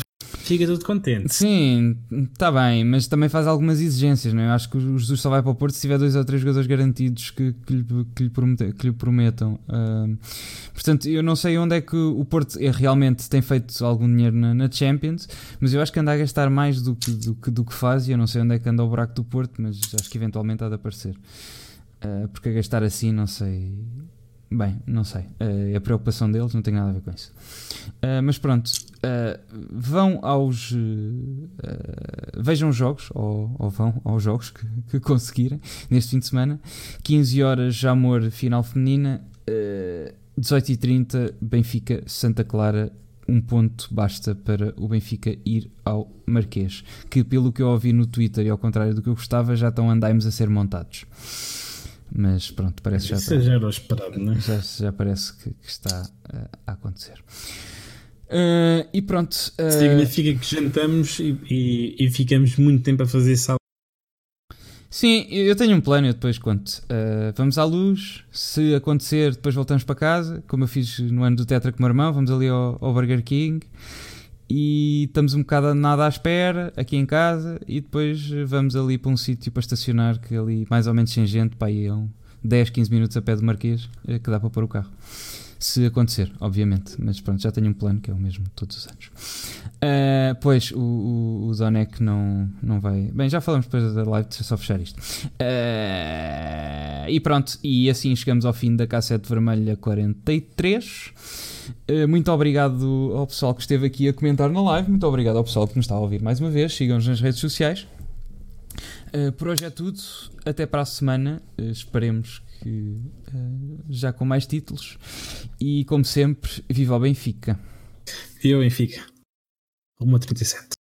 fica tudo contente. Sim, está bem, mas também faz algumas exigências, não é? Eu acho que o Jesus só vai para o Porto se tiver dois ou três jogadores garantidos que, que, lhe, que, lhe, prometam, que lhe prometam. Uh, portanto, eu não sei onde é que o Porto é, realmente tem feito algum dinheiro na, na, Champions, mas eu acho que anda a gastar mais do que, do, que, do que faz e eu não sei onde é que anda o buraco do Porto, mas acho que eventualmente há de aparecer. Uh, porque a gastar assim, não sei Bem, não sei. Uh, é a preocupação deles, não tem nada a ver com isso. Uh, mas pronto, uh, vão aos. vejam os jogos, ou, ou, vão aos jogos que, que, (laughs) conseguirem neste fim de semana. 15 horas, Amor, final feminina. 18h30, Benfica, Santa Clara. Um ponto basta para o Benfica ir ao Marquês. Que, pelo que eu ouvi no Twitter e ao contrário do que eu gostava, já estão andaimes a ser montados. Mas pronto, parece Isso já, já era esperado, é? Já, já parece que, que está uh, a acontecer. Uh, e pronto. Uh, Significa que jantamos e, e, e, ficamos muito tempo a fazer sal. Sim, eu tenho um plano, eu depois conto. Uh, vamos à luz, se acontecer, depois voltamos para casa, como eu fiz no ano do Tetra com o meu irmão, vamos ali ao, ao Burger King e estamos um bocado nada à espera aqui em casa e depois vamos ali para um sítio para estacionar que ali mais ou menos sem gente, pá, um 10, 15 minutos a pé do Marquês eh, que dá para pôr o carro. Se acontecer, obviamente. Mas pronto, já tenho um plano que é o mesmo todos os anos. Uh, pois, o, o, o não, não vai. Bem, já falamos depois da live, deixa só fechar isto. Uh, e pronto, e assim chegamos ao fim da cassete vermelha 43. Uh, muito obrigado ao pessoal que esteve aqui a comentar na live. Muito obrigado ao pessoal que nos está a ouvir mais uma vez. Sigam-nos nas redes sociais. Uh, por hoje é tudo. Até para a semana. Uh, esperemos que já com mais títulos. E como sempre, viva o Benfica. Viva o Benfica. Uma 37.